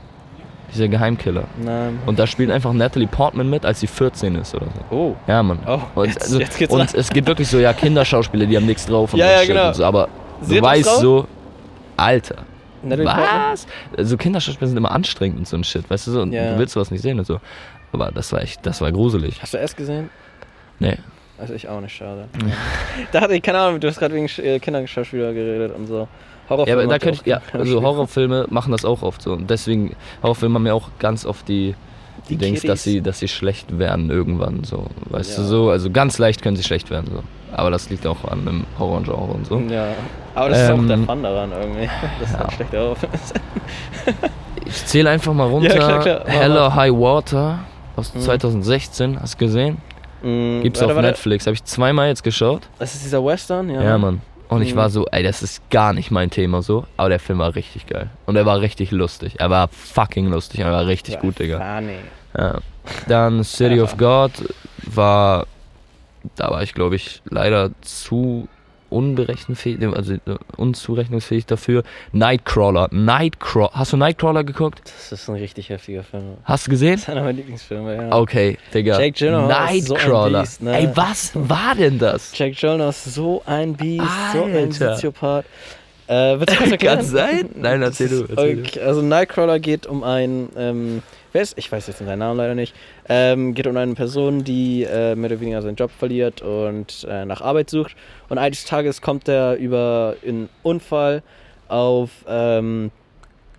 Dieser Geheimkiller. Nein. Und da spielt einfach Natalie Portman mit, als sie 14 ist oder so. Oh. Ja, Mann. Oh, Und, jetzt, also, jetzt geht's und es gibt wirklich so, ja, Kinderschauspieler, die haben nichts drauf und Ja, so ja, genau. und so, aber Sie du weißt drauf? so, Alter, Natalie was? Also Kinderschauspieler sind immer anstrengend und so ein Shit, weißt du so, und Ja. du willst sowas nicht sehen und so. Aber das war echt, das war gruselig. Hast du erst gesehen? Nee. Also ich auch nicht, schade. da hatte ich, keine Ahnung, du hast gerade wegen äh, Kinderschauspieler geredet und so. Ja, Horrorfilme aber da könnte ich, ja, also Horrorfilme machen das auch oft so. Und deswegen, Horrorfilme haben ja auch ganz oft die, die, Dings, Kiddies. dass sie, dass sie schlecht werden irgendwann so. Weißt du Ja. so, also ganz leicht können sie schlecht werden so. Aber das liegt auch an einem Horrorgenre und so. Ja. Aber das ist auch Ähm, der Fun daran irgendwie. Das ist ja. ein schlechter Horrorfilm. Ich zähle einfach mal runter. Ja, klar, klar. Heller High Water aus Mhm. 2016. Hast du gesehen? Mm, Gibt's warte, auf warte. Netflix. Habe ich zweimal jetzt geschaut. Das ist dieser Western, ja. Ja, Mann. Und ich Mhm. war so, ey, das ist gar nicht mein Thema so. Aber der Film war richtig geil. Und er war richtig lustig. Er war fucking lustig. Er war richtig Ja, gut, Digga. Funny. Ja. Dann City of God war, da war ich glaube ich leider zu unberechenfähig, also äh, unzurechnungsfähig dafür. Nightcrawler, Nightcrawler, hast du Nightcrawler geguckt? Das ist ein richtig heftiger Film. Hast du gesehen? Das ist einer meiner Lieblingsfilme, ja. Okay, Digga. Jake Gyllenhaal ist so ein Nightcrawler. Biest, ne? Ey, was war denn das? Jack Gyllenhaal ist so ein Biest, so ein. Soziopath. Äh, willst du kurz erklären? Kann sein? Nein, erzähl du, erzähl okay, Also Nightcrawler geht um einen, ähm, wer ist, ich weiß jetzt seinen Namen leider nicht, ähm, geht um eine Person, die äh, mehr oder weniger seinen Job verliert und äh, nach Arbeit sucht. Und eines Tages kommt er über einen Unfall auf, ähm,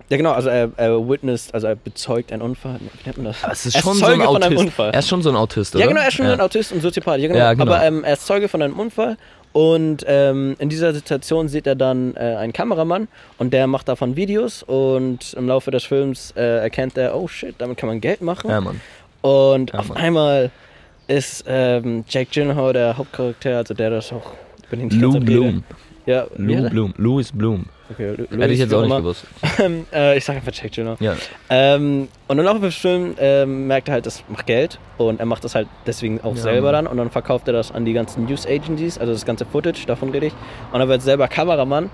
ja genau, also er, er witnessed, also er bezeugt einen Unfall. Wie nennt man das? Aber es ist Er schon so ein Zeuge von einem Autist. Unfall. Er ist schon so ein Autist, oder? Ja, genau, er ist schon ein Autist und Soziopath. Ja, genau. Ja, genau. Aber ähm, er ist Zeuge von einem Unfall und ähm, in dieser Situation sieht er dann äh, einen Kameramann und der macht davon Videos und im Laufe des Films äh, erkennt er, oh shit, damit kann man Geld machen. Ja, Mann. und Ja, auf Mann. einmal ist ähm, Jake Gyllenhaal der Hauptcharakter, also der das auch Lou. Bloom. Ja, Lou? Bloom. Louis Bloom. Okay, Hätte ich jetzt auch nicht gewusst. äh, ich sag einfach Jake Gyllenhaal. Ja. Ähm, und im Laufe des Films ähm, merkt er halt, das macht Geld und er macht das halt deswegen auch Ja, selber dann und dann verkauft er das an die ganzen News Agencies, also das ganze Footage, davon rede ich. Und er wird selber Kameramann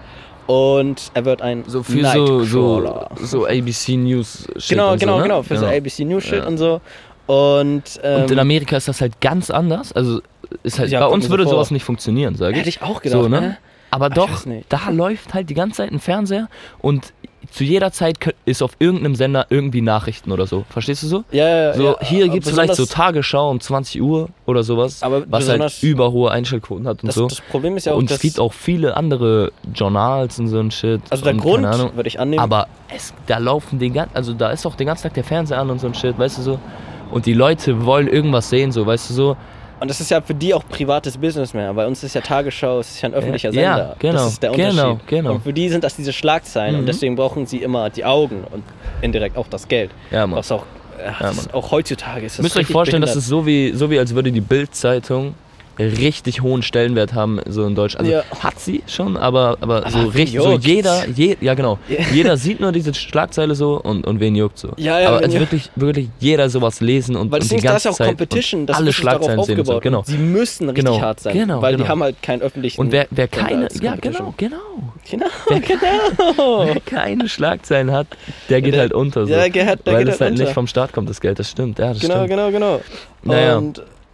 und er wird ein So für so, so, so ABC News Shit Genau, und genau, so, ne? genau, für so ABC News Shit Ja. und so. Und, ähm, Und in Amerika ist das halt ganz anders. Also ist halt, Ja, bei uns würde sowas nicht funktionieren, sage ich. hätte ich auch gedacht, so, ne? ne? Aber ich doch, da läuft halt die ganze Zeit ein Fernseher und zu jeder Zeit ist auf irgendeinem Sender irgendwie Nachrichten oder so. Verstehst du so? Ja, ja, So, ja, hier gibt es vielleicht so Tagesschau um 20 Uhr oder sowas, Aber was halt überhohe Einschaltquoten hat und das, so. das Problem ist ja auch, und es gibt auch viele andere Journals und so ein Shit. also der und Grund, würde ich annehmen, Aber es, da laufen den ganzen, also da ist auch den ganzen Tag der Fernseher an und so ein Shit, weißt du so. Und die Leute wollen irgendwas sehen, so, weißt du so. Und das ist ja für die auch privates Business mehr. Bei uns ist ja Tagesschau, es ist ja ein öffentlicher Ja, Sender. genau, Das ist der genau, Unterschied. genau. Und für die sind das diese Schlagzeilen Mhm. und deswegen brauchen sie immer die Augen und indirekt auch das Geld. Ja, Mann. Was auch, ja, das ist auch heutzutage ist das Müsst euch vorstellen, das behindert. ist so wie, so wie als würde die Bild-Zeitung richtig hohen Stellenwert haben, so in Deutschland. Also Ja. hat sie schon, aber, aber, so wen richtig, so jeder, je, ja genau, Ja. jeder sieht nur diese Schlagzeile so und, und wen juckt so. Ja, ja, aber also wirklich, wirklich jeder sowas lesen und, Weil und das die ganze ist ja auch Zeit Competition, und das alle Schlagzeilen sehen und so, genau. Und Sie müssen richtig Genau, hart sein, genau, weil genau. die haben halt keinen öffentlichen. Und wer, wer keine, ja genau, genau. Genau, genau. Wer keine Schlagzeilen hat, der geht Der- halt unter. So. der geht- der weil es halt halt nicht vom Staat kommt, das Geld, das stimmt. Ja, das Genau, stimmt. genau, genau. Naja.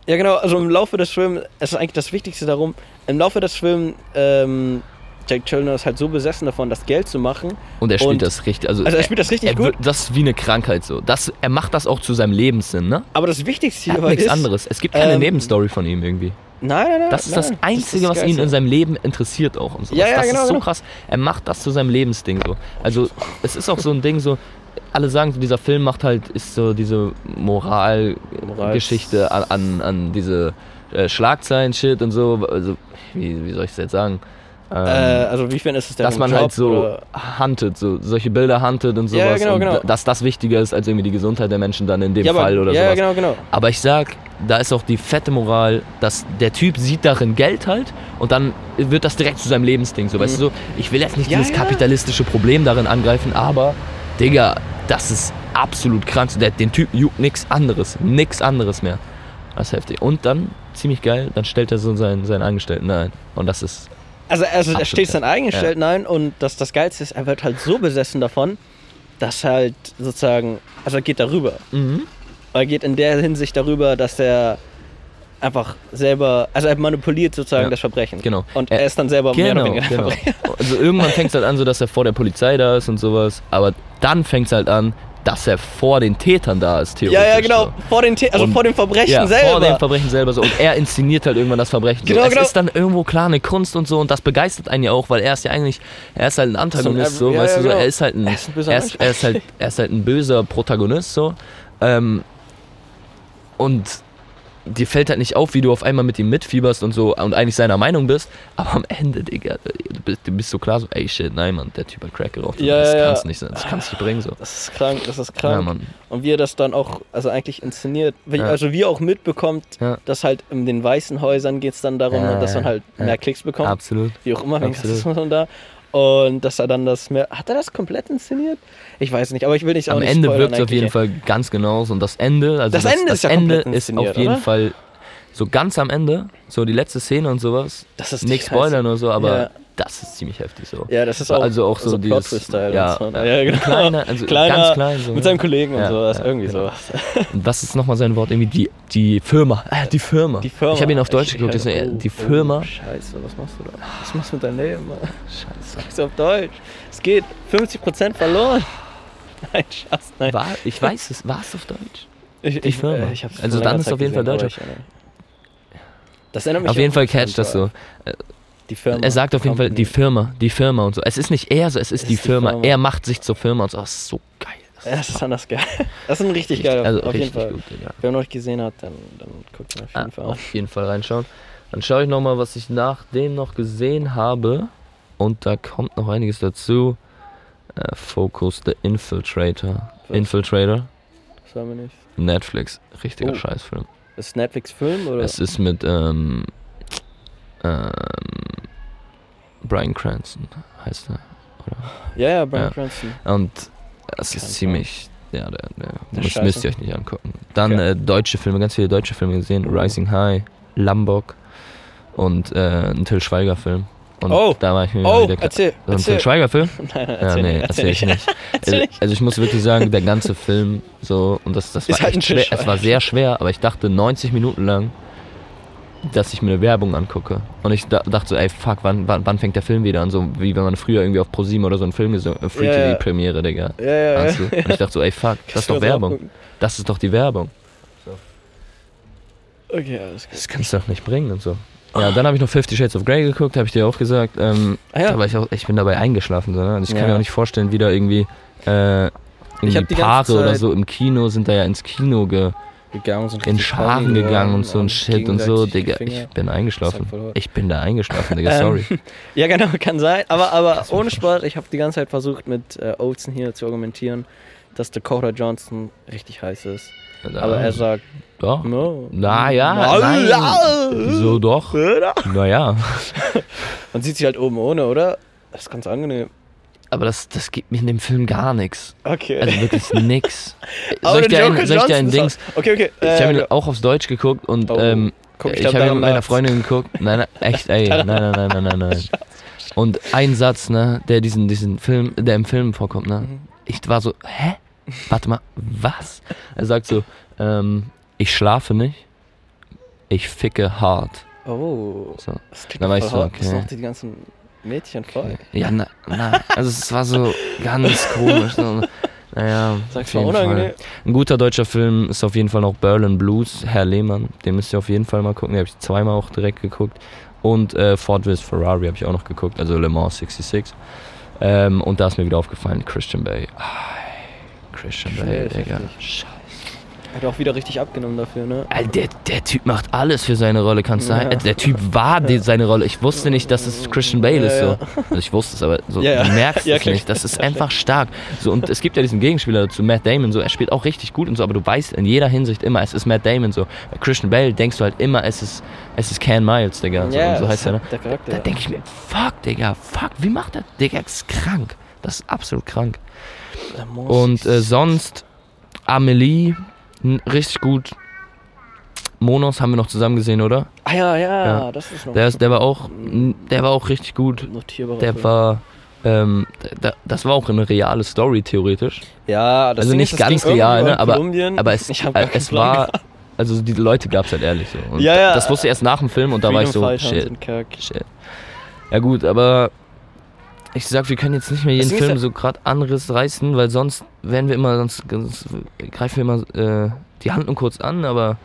Ja, genau, also im Laufe des Films, es ist eigentlich das Wichtigste darum, im Laufe des Films, ähm, Jack Chilner ist halt so besessen davon, das Geld zu machen. Und er spielt Und- das richtig. Also, Also er spielt das richtig er gut. Das ist wie eine Krankheit so. Das, er macht das auch zu seinem Lebenssinn, ne? Aber das Wichtigste Er hat hierbei nichts ist, anderes. Es gibt keine ähm, Nebenstory von ihm irgendwie. Nein, nein, nein. Das ist nein, das Einzige, was ihn in seinem Leben interessiert auch und. Ja, ja, das genau, ist so genau. krass. Er macht das zu seinem Lebensding so. Also es ist auch so ein Ding so. Alle sagen, so, dieser Film macht halt, ist so diese Moralgeschichte an, an, an diese äh, Schlagzeilen-Shit und so. Also, wie, wie soll ich es jetzt sagen? Ähm, Äh, also wie viel ist es denn dass man Job halt so oder- huntet, so solche Bilder huntet und sowas. Ja, genau, und genau. dass das wichtiger ist als irgendwie die Gesundheit der Menschen dann in dem ja, aber- Fall oder ja, sowas. Ja, genau, genau. Aber ich sag, da ist auch die fette Moral, dass der Typ sieht darin Geld halt und dann wird das direkt zu seinem Lebensding. So, weißt du, so, ich will jetzt nicht Mhm. Dieses kapitalistische Problem darin angreifen, aber, Digga, das ist absolut krank. Der, den Typ juckt nichts anderes, nichts anderes mehr. Das ist heftig. Und dann, ziemlich geil, dann stellt er so seinen, seinen Angestellten ein. Und das ist, Also, also er steht sein ja. eingestellt, nein, und das, das Geilste ist, er wird halt so besessen davon, dass halt sozusagen, also er geht darüber. Er geht in der Hinsicht darüber, dass er einfach selber, also er manipuliert sozusagen Ja, das Verbrechen. genau. Und Er- er ist dann selber mehr oder Genau, weniger genau. Also irgendwann fängt es halt an, so dass er vor der Polizei da ist und sowas. Aber dann fängt es halt an, dass er vor den Tätern da ist, theoretisch. Ja, ja, genau. Vor den, The also Und- vor dem Verbrechen Ja, selber. vor dem Verbrechen selber so. Und er inszeniert halt irgendwann das Verbrechen. Genau, so. Es genau. ist dann irgendwo klar eine Kunst und so und das begeistert einen ja auch, weil er ist ja eigentlich, er ist halt ein Antagonist, So ein- so, ja, weißt ja, du, so, genau. er ist halt ein, Er ist ein böser er ist, Mensch. er ist halt, er ist halt ein böser Protagonist, so. Ähm, und dir fällt halt nicht auf, wie du auf einmal mit ihm mitfieberst und so und eigentlich seiner Meinung bist, aber am Ende, Digga, du bist, du bist so klar so, ey shit, nein, Mann, der Typ hat Crack geraucht. Ja, das ja, kann's ja. nicht sein, das kannst nicht bringen, so. Das ist krank, das ist Ja, krank. Mann. und wie er das dann auch, also eigentlich inszeniert, wie, Ja. also wie er auch mitbekommt, Ja. dass halt in den weißen Häusern geht es dann darum, Ja, dass man halt ja. mehr Klicks bekommt. Absolut. Wie auch immer, Absolut. Rassismus und da. Und dass er dann das mehr. Hat er das komplett inszeniert? Ich weiß nicht, aber ich will nicht auch Am nicht Ende wirkt es auf jeden Fall ganz genauso. Und das Ende, also Das das, Ende das ist ja Ende ist auf jeden oder? Fall so ganz am Ende, so die letzte Szene und sowas. Das ist Scheiße. spoilern oder so, aber Ja. Das ist ziemlich heftig so. Ja, das ist auch, also auch so, dieses, Plot-Twist-Style ja, und so. ja, ja, genau. kleiner, also Kleiner, ganz klein so. Mit seinem Kollegen und Ja, sowas, ja, irgendwie genau. sowas. Und was ist nochmal sein Wort? Irgendwie die, die Firma. Ah, die Firma. Die Firma. Ich habe ihn auf Deutsch Ich- geguckt. ich- Ich so, ja, oh, die oh, Firma. Scheiße, was machst du da? Was machst du mit deinem Leben? Mann? Scheiße, sag's auf Deutsch. Es geht 50% verloren. Nein, Schatz, nein. War, ich weiß es. War es auf Deutsch? Ich, die Firma. äh, ich hab's Also dann ist Zeit auf jeden Fall Deutsch. ich, äh, Das erinnert mich Auf jeden Fall an catcht das so. Die Firma. Er sagt auf jeden Fall die. Firma, die Firma und so. Es ist nicht er, so, es ist Es die ist die Firma. Firma. Er macht sich zur Firma und so. Das ist so geil. Das Ja, das ist anders geil. Das ist ein richtig geiler also auf jeden richtig Fall. gut, Digga. Wer noch nicht gesehen hat, dann, dann guckt ihn auf jeden Ah, Fall an. auf jeden Fall reinschauen. Dann schaue ich nochmal, was ich nach dem noch gesehen habe. Und da kommt noch einiges dazu. Äh, Focus the Infiltrator. Was? Infiltrator. Das war mir nicht. Netflix. Richtiger Oh. Scheißfilm. Ist Netflix-Film oder? Es ist mit ähm, ähm, Brian Cranston, heißt er. ja, ja, Brian Ja. Cranston. Und es ist ziemlich. Ja, der, der, Der müsst, müsst ihr euch nicht angucken. Dann Okay. äh, deutsche Filme, ganz viele deutsche Filme gesehen. Oh. Rising High, Lambok und äh, ein Till Schweiger Film. Und Oh. da war ich mir Oh, wieder erzähl, So ein Till erzähl. Schweiger Film? Nein, nein, Ja, erzähl nee, erzähl ich nicht. Erzähl Also, nicht. also ich muss wirklich sagen, der ganze Film so und das, das war halt schwer. Es war sehr schwer, aber ich dachte 90 Minuten lang, dass ich mir eine Werbung angucke. Und ich da, dachte so, ey fuck, wann, wann, wann fängt der Film wieder an? So wie wenn man früher irgendwie auf ProSieben oder so einen Film gesehen äh, Free Ja, ja. TV Premiere, Digga. Ja, ja, ja. Du? Und ich dachte so, ey fuck, das ist doch Werbung. Das ist doch die Werbung. Okay, alles klar. Das kannst du doch nicht bringen und so. Ja, dann habe ich noch Fifty Shades of Grey geguckt, habe ich dir auch gesagt. Ähm, Ah ja. Aber ich, auch, ich bin dabei eingeschlafen. So, ne? Und ich kann Ja. mir auch nicht vorstellen, wieder irgendwie, äh, irgendwie Paare oder so im Kino sind da ja ins Kino ge, gegangen, sind in Scharen gegangen und so ein Shit und so, Digga. Ich bin eingeschlafen. Ich bin da eingeschlafen, Digga, sorry. Ähm, ja, genau, kann sein. Aber, aber Das ohne Spaß, ich habe die ganze Zeit versucht, mit äh, Olsen hier zu argumentieren, dass Dakota Johnson richtig heiß ist. Aber er sagt, Doch. no. Na ja, Na, nein. ja. Wieso doch? Naja. Man sieht sich halt oben ohne, oder? Das ist ganz angenehm. Aber das, das gibt mir in dem Film gar nichts. Okay. Also wirklich nix. Soll ich dir ein, soll ich dir ein Dings? Okay, okay. Ich äh, habe ihn auch auf Deutsch geguckt und Oh. ähm, guck, ich glaub, habe ihn mit meiner. Freundin geguckt. Nein, nein, echt, ey. Nein, nein, nein, nein, nein, nein. Und ein Satz, ne, der diesen, diesen Film, der im Film vorkommt, ne? Mhm. Ich war so, hä? Warte mal, was? Er sagt so, ähm, ich schlafe nicht, ich ficke hart. Oh. So. Das klingt Da war ich so, hot. Das okay. sind auch die ganzen Mädchen voll. Ja, na, na, also es war so ganz komisch. Naja, Sag's mal unangenehm. Fall. Ein guter deutscher Film ist auf jeden Fall noch Berlin Blues, Herr Lehmann. Den müsst ihr auf jeden Fall mal gucken. Den habe ich zweimal auch direkt geguckt. Und äh, Ford vs. Ferrari habe ich auch noch geguckt, also Le Mans 66. Ähm, und da ist mir wieder aufgefallen, Christian Bay. Ai, Christian Bay. Digga. Scheiße. Hat auch wieder richtig abgenommen dafür, ne? Alter, der, der Typ macht alles für seine Rolle, kannst du Ja. sagen. Also Der Typ war die, seine Rolle. Ich wusste nicht, dass es Christian Bale ist. Ja, So. Also ich wusste es, aber so, Ja, ja. du merkst Ja, es nicht. Das ist einfach stark. So, und es gibt ja diesen Gegenspieler dazu, Matt Damon. So, er spielt auch richtig gut und so, aber du weißt in jeder Hinsicht immer, es ist Matt Damon. So. Bei Christian Bale denkst du halt immer, es ist, es ist Ken Miles, Digga. So, und so heißt er, ne? ist der Charakter. Da denke ich mir, fuck, Digga, fuck, wie macht er? Digga, ist krank. Das ist absolut krank. Und äh, sonst Amelie, richtig gut. Monos haben wir noch zusammen gesehen, oder? Ah ja, ja, Ja. das ist noch Der, ist, der war auch, n- der war auch richtig gut. notierbarer Der Film. war, ähm, da, das war auch eine reale Story theoretisch. Ja, das also nicht ist, das ganz real, ne? Aber, aber es, äh, es war, also die Leute gab es halt ehrlich so. Und Ja, ja. Das wusste ich erst nach dem Film und da war ich so, Fighters shit, shit. Ja gut, aber ich sag, wir können jetzt nicht mehr jeden Film ja- so gerade Anriss reißen, weil sonst werden wir immer, sonst, sonst greifen wir immer äh, die Handlung kurz an, aber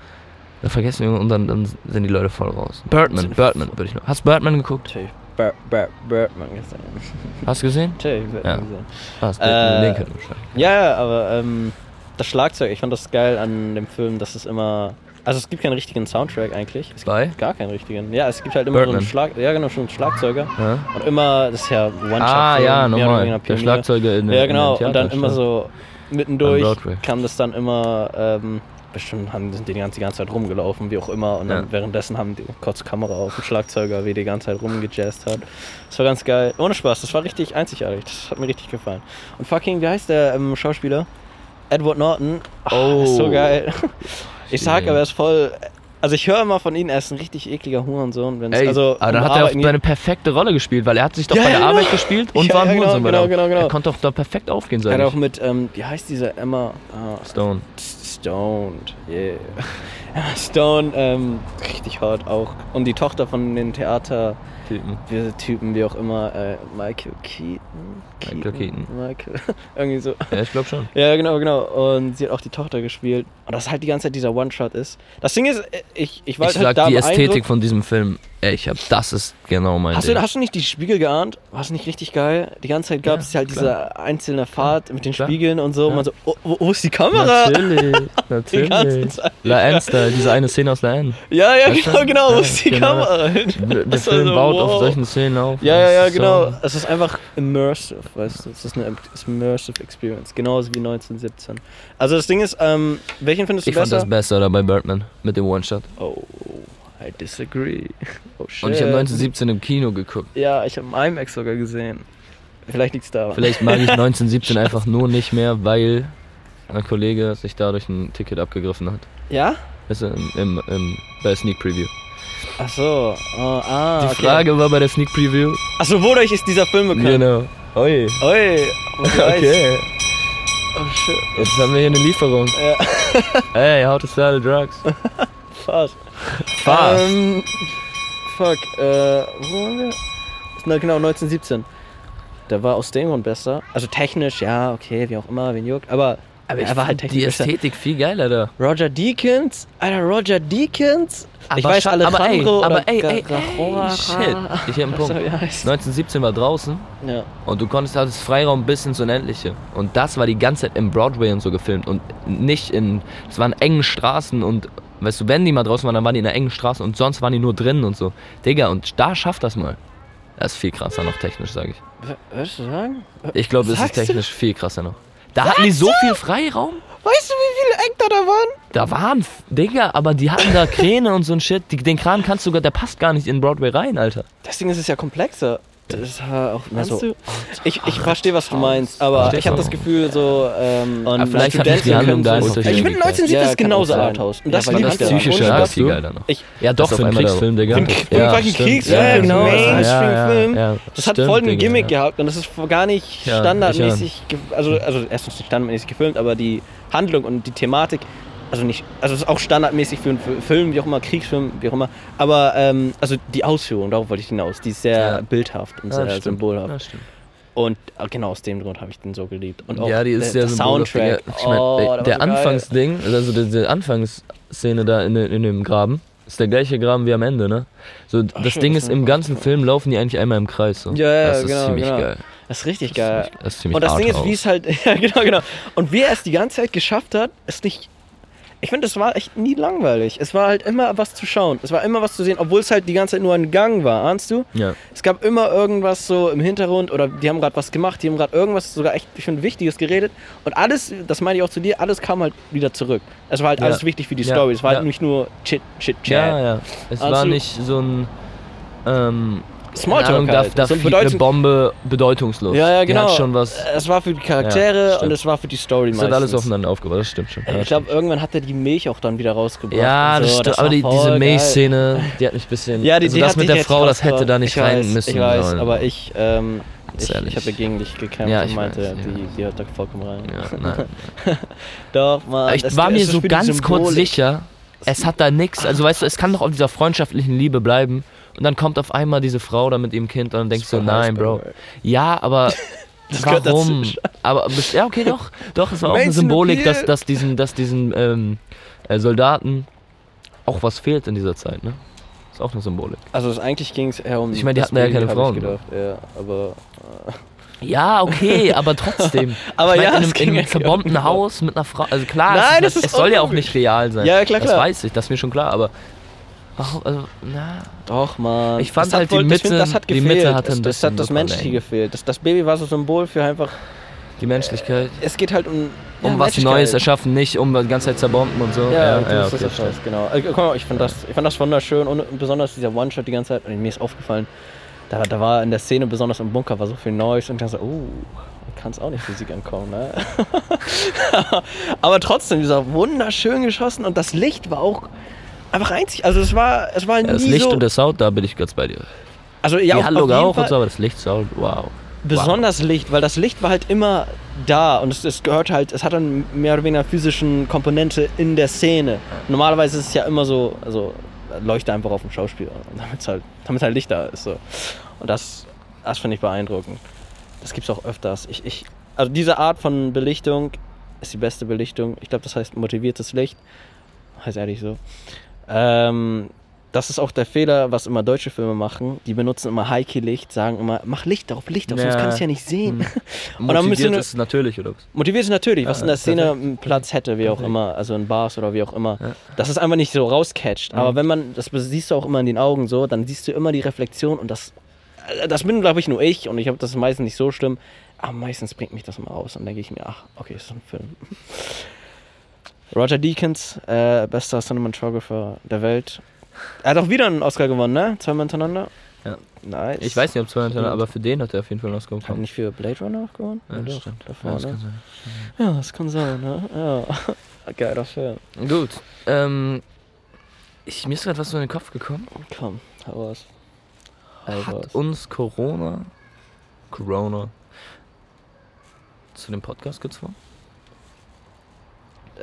da vergessen wir und dann, dann sind die Leute voll raus. Birdman, Birdman würde ich noch. Hast du Birdman geguckt? Natürlich. Bir- Bir- Birdman gesehen. Hast du gesehen? Natürlich, Birdman Ja. gesehen. Hast Äh, den können wir schon. Ja, ja, aber ähm, das Schlagzeug, ich fand das geil an dem Film, dass es immer. Also es gibt keinen richtigen Soundtrack eigentlich. Es Bei? gibt gar keinen richtigen. Ja, es gibt halt immer so Birdman. einen Schlag. Ja, genau, schon einen Schlagzeuger. Ja? Und immer, das ist ja One-Shot. Ah ja, nochmal. Der. Schlagzeuger in Ja, in genau. dem Und dann immer so mittendurch kam das dann immer. Ähm, bestimmt haben, sind die die ganze, die ganze Zeit rumgelaufen, wie auch immer. Und dann Ja. währenddessen haben die kurz Kamera auf den Schlagzeuger, wie die ganze Zeit rumgejazzt hat. Das war ganz geil. Ohne Spaß, das war richtig einzigartig. Das hat mir richtig gefallen. Und fucking, wie heißt der ähm, Schauspieler? Edward Norton. Oh, Oh. ist so geil. Ich sag aber, er ist voll. Also ich höre immer von ihm, er ist ein richtig ekliger Hurensohn. Wenn's, Ey, also aber dann hat er auch seine perfekte Rolle gespielt, weil er hat sich doch Ja, bei der ja, Arbeit genau. gespielt und Ja, war ein ja, genau, Hurensohn genau, genau, genau. Er konnte doch da perfekt aufgehen, Er sag hat auch mit, ähm, wie heißt diese Emma? Ah, Stone. Stoned, yeah. Emma Stone, ähm, richtig hart auch. Und die Tochter von den Theatertypen, Typen. wie auch immer, äh, Michael Keaton? Michael Keaton. Michael, irgendwie so. Ja, ich glaube schon. Ja, genau, genau. Und sie hat auch die Tochter gespielt. Und das halt die ganze Zeit dieser One-Shot ist. Das Ding ist, äh, ich, ich war Ich halt sag, da die. Ästhetik von diesem Film, ey, ich hab, das ist genau mein Hast Ding. du, hast du nicht die Spiegel geahnt? War es nicht richtig geil? Die ganze Zeit gab es Ja, halt klar. diese einzelne Fahrt mit den Klar. Spiegeln und so. Ja. Und man so, oh, wo, wo ist die Kamera? Natürlich, Die ganze natürlich. Zeit. La N-Style, diese eine Szene aus La N. Ja, ja, Weißt genau, genau. Wo Ja, ist die genau. Kamera? Der Das Film so, baut wow. auf solchen Szenen auf. Ja, ja, ja, genau. So, Es ist einfach immersive, weißt du. Es ist eine immersive Experience. Genauso wie 1917. Also das Ding ist, ähm, welchen findest du ich fand besser? das besser da bei Birdman mit dem One-Shot. oh, I disagree. Oh shit. Und ich habe 1917 im Kino geguckt. Ja, ich habe einen IMAX sogar gesehen. Vielleicht liegt's daran. Vielleicht mag ich 1917 einfach nur nicht mehr, weil ein Kollege sich dadurch ein Ticket abgegriffen hat. Ja? Du, im, im, im, bei Sneak Preview. Ach so. Oh, ah, Die okay. Frage war bei der Sneak Preview. Ach so, wodurch ist dieser Film bekannt? Genau. Oi. Oi. Okay. Oh shit. Jetzt haben wir hier eine Lieferung. Ja, Hey, how to sell drugs. Fast. Fast. Ähm, fuck, äh, wo waren wir? Na genau, 1917. Der war aus dem Grund besser. Also technisch, ja, okay, wie auch immer, wen juckt. Aber Aber er ich war halt find die technisch besser. Ästhetik viel geiler da. Roger Deakins, Alter, Roger Deakins. ich Aber weiß, scha- Alejandro aber ey, oder aber ey, ey, ey, shit. Ich hab einen Punkt. er heißt. 1917 war draußen Ja. und du konntest halt das Freiraum bis ins Unendliche. Und das war die ganze Zeit im Broadway und so gefilmt und nicht in, es waren engen Straßen und, weißt du, wenn die mal draußen waren, dann waren die in einer engen Straße und sonst waren die nur drinnen und so. Digga, und da schafft das mal. Das ist viel krasser noch technisch, sage ich. Würdest du sagen? Ich glaube, es ist Sagst du? technisch viel krasser noch. Da hatten die so viel Freiraum. Weißt du, wie viele Eck da waren? Da waren, Digga, aber die hatten da Kräne und so ein Shit. Die, den Kran kannst du sogar, der passt gar nicht in Broadway rein, Alter. Deswegen ist es ja komplexer. Das ja auch mehr so. Ich, ich verstehe, was du meinst, aber ich habe du? das Gefühl, so. Ähm, Aber vielleicht hat die Handlung da können so-. Ich finde, 1907 Ja, ist kann genauso. Arthouse. Und Ja, das liebe das psychische das- viel geiler noch. Ja, doch, Das für einen genau. Kriegsfilm, Digga. Für einen K- für einen fucking stimmt. Kriegsfilm, genau. Mainstream-Film. Ja, ja, Das hat voll den Digga, Gimmick ja. gehabt und das ist gar nicht Ja, standardmäßig, also, also erstens nicht standardmäßig gefilmt, aber die Handlung und die Thematik, also nicht, also es ist auch standardmäßig für einen Fi- Film, wie auch immer, Kriegsfilm, wie auch immer, aber ähm, also die Ausführung, darauf wollte ich hinaus, die ist sehr Ja. bildhaft und Ja, sehr stimmt. symbolhaft. Ja, stimmt. Und äh, genau aus dem Grund habe ich den so geliebt. Und auch ja, die ist der, sehr der. Soundtrack. Ich mein, oh, der, so. Anfangsding, also die, die Anfangsszene da in, in dem Graben, ist der gleiche Graben wie am Ende, ne? So, das shit, Ding ist, ist im ganzen Film laufen die eigentlich einmal im Kreis. So. Ja, ja, das ist genau, ziemlich genau. geil. Das ist richtig Das ist geil. ziemlich- Das ist ziemlich Und das Ding ist, wie es halt, ja genau, genau. Und wie er es die ganze Zeit geschafft hat, ist nicht. Ich finde, es war echt nie langweilig. Es war halt immer was zu schauen. Es war immer was zu sehen, obwohl es halt die ganze Zeit nur ein Gang war, ahnst du? Ja. Es gab immer irgendwas so im Hintergrund oder die haben gerade was gemacht, die haben gerade irgendwas sogar echt, ich finde, Wichtiges geredet. Und alles, das meine ich auch zu dir, alles kam halt wieder zurück. Es war halt Ja. alles wichtig für die Ja. Story. Es war halt nicht nur Chit, Chit, Chat. Ja, ja. Es Also- war nicht so ein. Ähm, Smalltalk Ahnung, da, halt. da So ein fliegt eine Bombe bedeutungslos. Ja, ja, Die genau. schon was. Es war für die Charaktere Ja, und es war für die Story Es hat alles aufeinander aufgebaut, das stimmt schon. Ich glaube, irgendwann hat er die Milch auch dann wieder rausgebracht. Ja, und das so. stimmt. aber die, diese. Milchszene, die hat mich ein bisschen. Ja, die, also die das mit der Frau, das hätte da nicht ich rein weiß, müssen. Ich weiß, sollen. aber ich, ähm, ich, ich habe gegen dich gekämpft Ja, und ich meinte, weiß, ja. die, die hört da vollkommen rein. Ja, nein. Doch, Mann. ich war mir so die ganz kurz sicher, es hat da nichts. Also weißt du, es kann doch auf dieser freundschaftlichen Liebe bleiben. Und dann kommt auf einmal diese Frau da mit ihrem Kind und dann denkst du, war nein, Bro. Ja, aber Das warum? Aber ja, okay, doch. Doch, es war auch eine Symbolik, dass, dass diesen, dass diesen ähm, äh, Soldaten auch was fehlt in dieser Zeit, ne? Ist auch eine Symbolik. Also es, eigentlich ging es eher um Ich meine, die das hatten ja Baby, keine Frauen, Ich gedacht. Ja, aber... Ja, okay, aber trotzdem. Aber ich ja, mein, in es einem, in ja einem verbombten Haus mit einer Frau. Also klar, Nein, es, das es soll ja auch nicht real sein. Ja, klar, Das klar. weiß ich, das ist mir schon klar, aber. Warum, also, na. Doch, Mann. Ich fand Das hat halt die Mitte- das hat die gefehlt. Mitte hatte das, ein das hat das Menschliche verlängert. gefehlt. Das, das Baby war so Symbol für einfach... Die Menschlichkeit. Es geht halt um... Um ja, was. Neues erschaffen, nicht um die ganze Zeit zerbomben und so. Ja, ja, das okay, ist das, genau. Äh, guck mal, ich fand das, ich fand das wunderschön und besonders dieser One-Shot die ganze Zeit. Und mir ist aufgefallen, da, da war in der Szene, besonders im Bunker, war so viel Neues und ich dachte so, oh, kann es auch nicht Physik ankommen, ne? Aber trotzdem, dieser wunderschön geschossen und das Licht war auch einfach einzig. Also es war, es war Ja, das Licht so, und der Sound, da bin ich ganz bei dir. also ja, die Handlung auch Fall und so, aber das Licht, Sound, wow. besonders Licht, weil das Licht war halt immer da und es, es gehört halt, es hat dann mehr oder weniger physischen Komponente in der Szene. Normalerweise ist es ja immer so, also leuchte einfach auf den Schauspieler, damit halt, damit halt Licht da ist. So. Und das, das finde ich beeindruckend. Das gibt es auch öfters. Ich, ich, also diese Art von Belichtung ist die beste Belichtung. Ich glaube, das heißt motiviertes Licht. Heißt ehrlich so. Ähm, das ist auch der Fehler, was immer deutsche Filme machen. Die benutzen immer High-Key-Licht, sagen immer, mach Licht drauf, Licht drauf, sonst Ja. kann ich ja nicht sehen. Dann müssen Motiviert ist es natürlich, oder was? Motiviert ist natürlich, was Ja, in der Szene perfekt. einen Platz hätte, wie auch immer, also in Bars oder wie auch immer. Ja. Das ist einfach nicht so rauscatcht. Aber Mhm. wenn man, das siehst du auch immer in den Augen so, dann siehst du immer die Reflexion und das, das bin glaube ich nur ich und ich habe das meistens nicht so schlimm. Aber meistens bringt mich das immer raus und denke ich mir, ach, okay, ist so ein Film. Roger Deakins, äh, bester Cinematographer der Welt. Er hat auch wieder einen Oscar gewonnen, ne? Zweimal hintereinander. Ja. Nice. Ich weiß nicht, ob zwei Stimmt. aber für den hat er auf jeden Fall einen Oscar Hat er bekommen. nicht für Blade Runner auch gewonnen? Ja, das stimmt. davor, Ja, das ne? kann sein. Ja, das kann sein, ne? Ja. Geiler Film. Gut. Ähm, ich, mir ist gerade was so in den Kopf gekommen. Komm, hau. Hau Hat uns Corona, Corona zu dem Podcast gezwungen?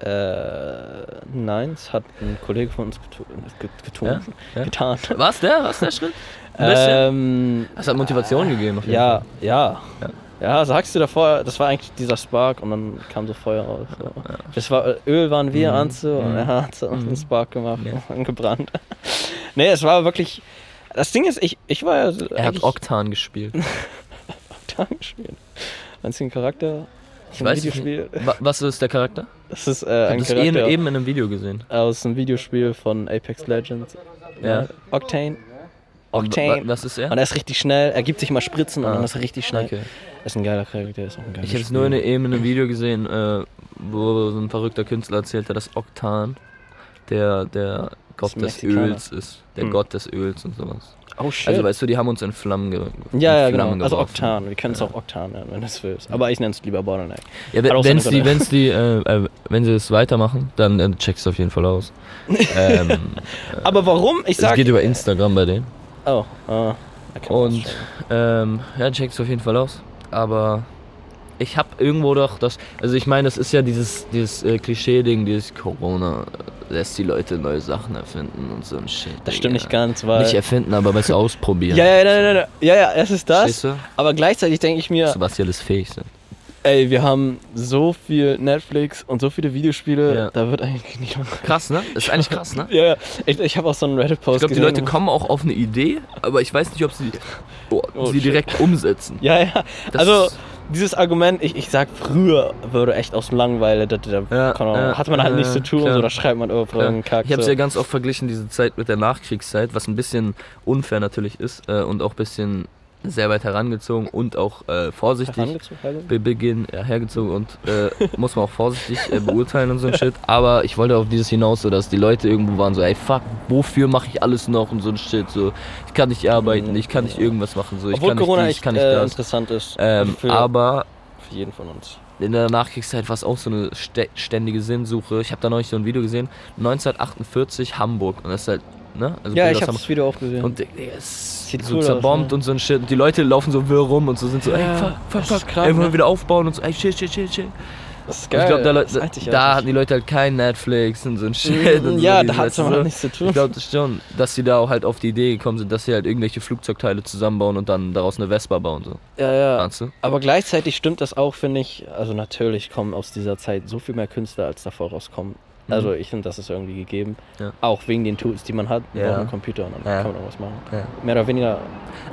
Äh, nein, es hat ein Kollege von uns getu get getun, Ja? Ja? getan. Was der? Was der Schritt? Ein bisschen. Ähm, Das hat Motivation gegeben auf jeden ja, Fall. ja, Ja. Ja, sagst du davor, das war eigentlich dieser Spark und dann kam so Feuer raus. So. Das war, Öl waren wir Mhm. anzu und Mhm. er hat so Mhm. einen Spark gemacht und angebrannt. nee, es war wirklich. Das Ding ist, ich, ich war ja. Er hat Oktan gespielt. Oktan gespielt. Den Charakter? Ich weiß nicht. Was ist der Charakter? Das ist äh, Ich ein habe das eben, Charakter eben in einem Video gesehen. aus einem Videospiel von Apex Legends. Ja. Octane. Octane. Was ist er? Und er ist richtig schnell, er gibt sich mal Spritzen und Ah, dann ist er richtig schnell. Okay. Das ist ein geiler Charakter, ist auch ein geiler Ich habe es nur in, eben in einem Video gesehen, äh, wo so ein verrückter Künstler erzählt hat, dass Oktan der, der Gott des. Öls ist. Der Hm. Gott des Öls und sowas. Oh shit. Also weißt du, die haben uns in Flammen ge ja, ja, in genau. Flammen Also geworfen. Oktan. Wir können es auch Oktan nennen, wenn du es willst. Aber ich nenne es lieber Bottleneck. Ja, wenn die, wenn's die, äh, äh, wenn sie es weitermachen, dann äh, checkst du auf jeden Fall aus. ähm, Aber warum? Ich es sag. geht über Instagram bei denen. Oh, ah. da kann man Und ähm, ja, checkst du auf jeden Fall aus. Aber ich habe irgendwo doch das. Also ich meine, das ist ja dieses, dieses äh, Klischee-Ding, dieses Corona äh, lässt die Leute neue Sachen erfinden und so ein Shit. Das stimmt Digga. nicht ganz, weil. Nicht erfinden, aber besser ausprobieren. ja, ja, nein, nein. Ja, ja, es ist das. Verstehst du? Aber gleichzeitig denke ich mir, was die alles fähig sind. Ey, wir haben so viel Netflix und so viele Videospiele, Ja. da wird eigentlich nicht langweilig. Krass, ne? Das ist eigentlich krass, ne? Ja, ja. Ich, ich habe auch so einen Reddit-Post Ich glaube, die Leute kommen auch auf eine Idee, aber ich weiß nicht, ob sie, oh, Oh, sie shit. direkt umsetzen. Ja, ja. Das also, dieses Argument, ich, ich sag, früher würde echt aus dem Langeweile, da, da, Ja, Ahnung, ja, hat man halt ja, nichts zu tun, klar. so, da schreibt man irgendwo Ja. irgendeinen Kack. Ich habe es so. ja ganz oft verglichen, diese Zeit mit der Nachkriegszeit, was ein bisschen unfair natürlich ist äh, und auch ein bisschen sehr weit herangezogen und auch äh, vorsichtig also? be Beginn ja, hergezogen und äh, muss man auch vorsichtig äh, beurteilen und so ein Shit. Aber ich wollte auf dieses hinaus, so dass die Leute irgendwo waren so, ey fuck, wofür mache ich alles noch und so ein Shit. So, ich kann nicht arbeiten, ich kann nicht irgendwas machen, so ich Obwohl kann nicht Corona dies, ich kann nicht äh, das. interessant ist. Ähm, für, aber für jeden von uns. in der Nachkriegszeit war es auch so eine stä- ständige Sinnsuche. Ich habe da neulich so ein Video gesehen, 1948 Hamburg und das ist halt, ne? Also Ja, Bilder ich aus habe das Video auch gesehen. Und Digga, es Sieht so cool aus, zerbombt ne? und so ein Shit. Und die Leute laufen so wirr rum und so sind so, ey, Ja, fuck, fuck, ist fuck. krank, Ey, wollen wir ne? wieder aufbauen und so, ey, shit, shit, shit, shit. das ist Und geil. ich glaube, da, ist da, da hatten die Leute halt kein Netflix und so ein Shit. und ja, so, da hat es aber so. nichts zu tun. Ich glaube das schon, dass sie da auch halt auf die Idee gekommen sind, dass sie halt irgendwelche Flugzeugteile zusammenbauen und dann daraus eine Vespa bauen. So. ja, ja. Meinst du? Aber gleichzeitig stimmt das auch, finde ich. Also natürlich kommen aus dieser Zeit so viel mehr Künstler, als davor rauskommen. Mhm. Also ich finde, das ist irgendwie gegeben. Ja. Auch wegen den Tools, die man hat. Man Ja. braucht einen Computer und dann Ja. kann man auch was machen. Ja. Mehr oder weniger.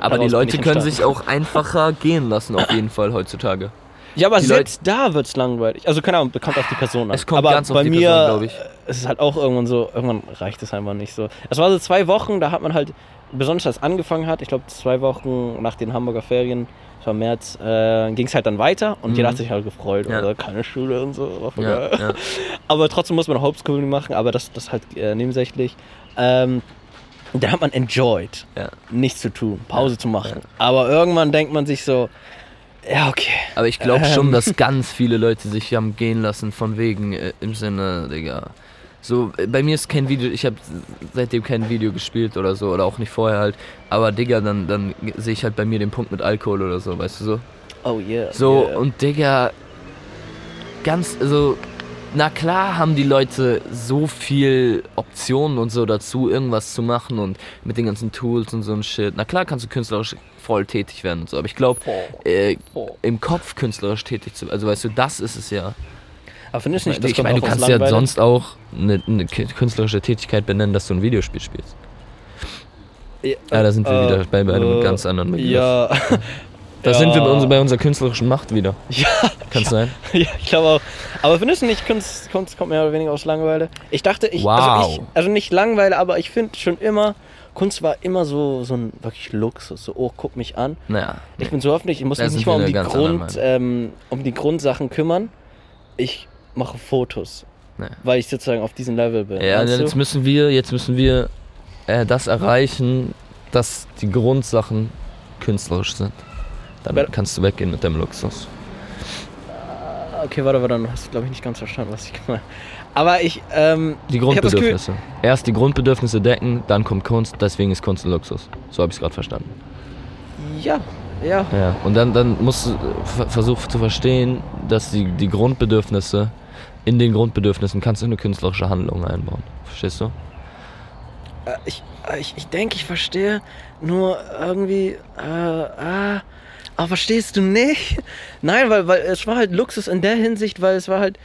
Aber die Leute können sich auch einfacher gehen lassen, auf jeden Fall heutzutage. Ja, aber Die selbst da wird es langweilig. Also keine Ahnung, kommt auf die Person an. Es kommt aber ganz auf bei die mir, Person, glaub ich. Es ist halt auch irgendwann so, irgendwann reicht es einfach nicht so. Es war so zwei Wochen, da hat man halt, besonders als es angefangen hat, ich glaube zwei Wochen nach den Hamburger Ferien, das war März, äh, ging es halt dann weiter und Mhm. jeder hat sich halt gefreut. Ja. Also keine Schule und so, Ja, ja. Aber trotzdem muss man Homeschooling machen, aber das, das halt äh, nebensächlich. Ähm, da hat man enjoyed, nichts zu tun, Pause zu machen. Aber irgendwann denkt man sich so, ja, okay. Aber ich glaube Ähm. schon, dass ganz viele Leute sich haben gehen lassen von wegen äh, im Sinne, Digga. So, bei mir ist kein Video, ich habe seitdem kein Video gespielt oder so, oder auch nicht vorher halt. Aber Digga, dann, dann sehe ich halt bei mir den Punkt mit Alkohol oder so, weißt du so? Oh yeah. So, yeah. und Digga, ganz, also, na klar haben die Leute so viel Optionen und so dazu, irgendwas zu machen und mit den ganzen Tools und so ein Shit. Na klar kannst du künstlerisch voll tätig werden und so, aber ich glaube, äh, im Kopf künstlerisch tätig zu also weißt du, das ist es ja. Aber findest du nicht, das ich meine, du kannst ja sonst auch eine, eine künstlerische Tätigkeit benennen, dass du ein Videospiel spielst. Ja, Ja, da sind wir äh, wieder bei, bei einem äh, ganz anderen Begriff. Ja. Da ja. sind wir bei, uns, bei unserer künstlerischen Macht wieder. Ja, Kann es sein? ja, ich glaube auch. Aber findest du nicht, Kunst, Kunst kommt mehr oder weniger aus Langeweile? Ich dachte, ich. Wow. Also, ich, also nicht Langeweile, aber ich finde schon immer, Kunst war immer so, so ein wirklich Luxus. So, oh, guck mich an. Naja. Ich bin so öffentlich, ich muss mich nicht mal um die, Grund, ähm, um die Grundsachen kümmern. Ich mache Fotos, Nee. weil ich sozusagen auf diesem Level bin. Ja, jetzt du? müssen wir, jetzt müssen wir äh, das erreichen, dass die Grundsachen künstlerisch sind. Dann Wer- kannst du weggehen mit deinem Luxus. Okay, warte, warte, dann hast du, glaube ich, nicht ganz verstanden, was ich gemeint Aber ich, ähm, Die Ich hab das Gefühl- Grundbedürfnisse. Erst die Grundbedürfnisse decken, dann kommt Kunst, deswegen ist Kunst ein Luxus. So habe ich es gerade verstanden. ja, ja. Ja, und dann, dann musst du ver- versuchen zu verstehen, dass die, die Grundbedürfnisse, in den Grundbedürfnissen kannst du eine künstlerische Handlung einbauen. Verstehst du? Äh, Ich, äh, ich, ich denke, ich verstehe, nur irgendwie, äh, ah, Aber verstehst du nicht? Nein, weil, weil es war halt Luxus in der Hinsicht, weil es war halt,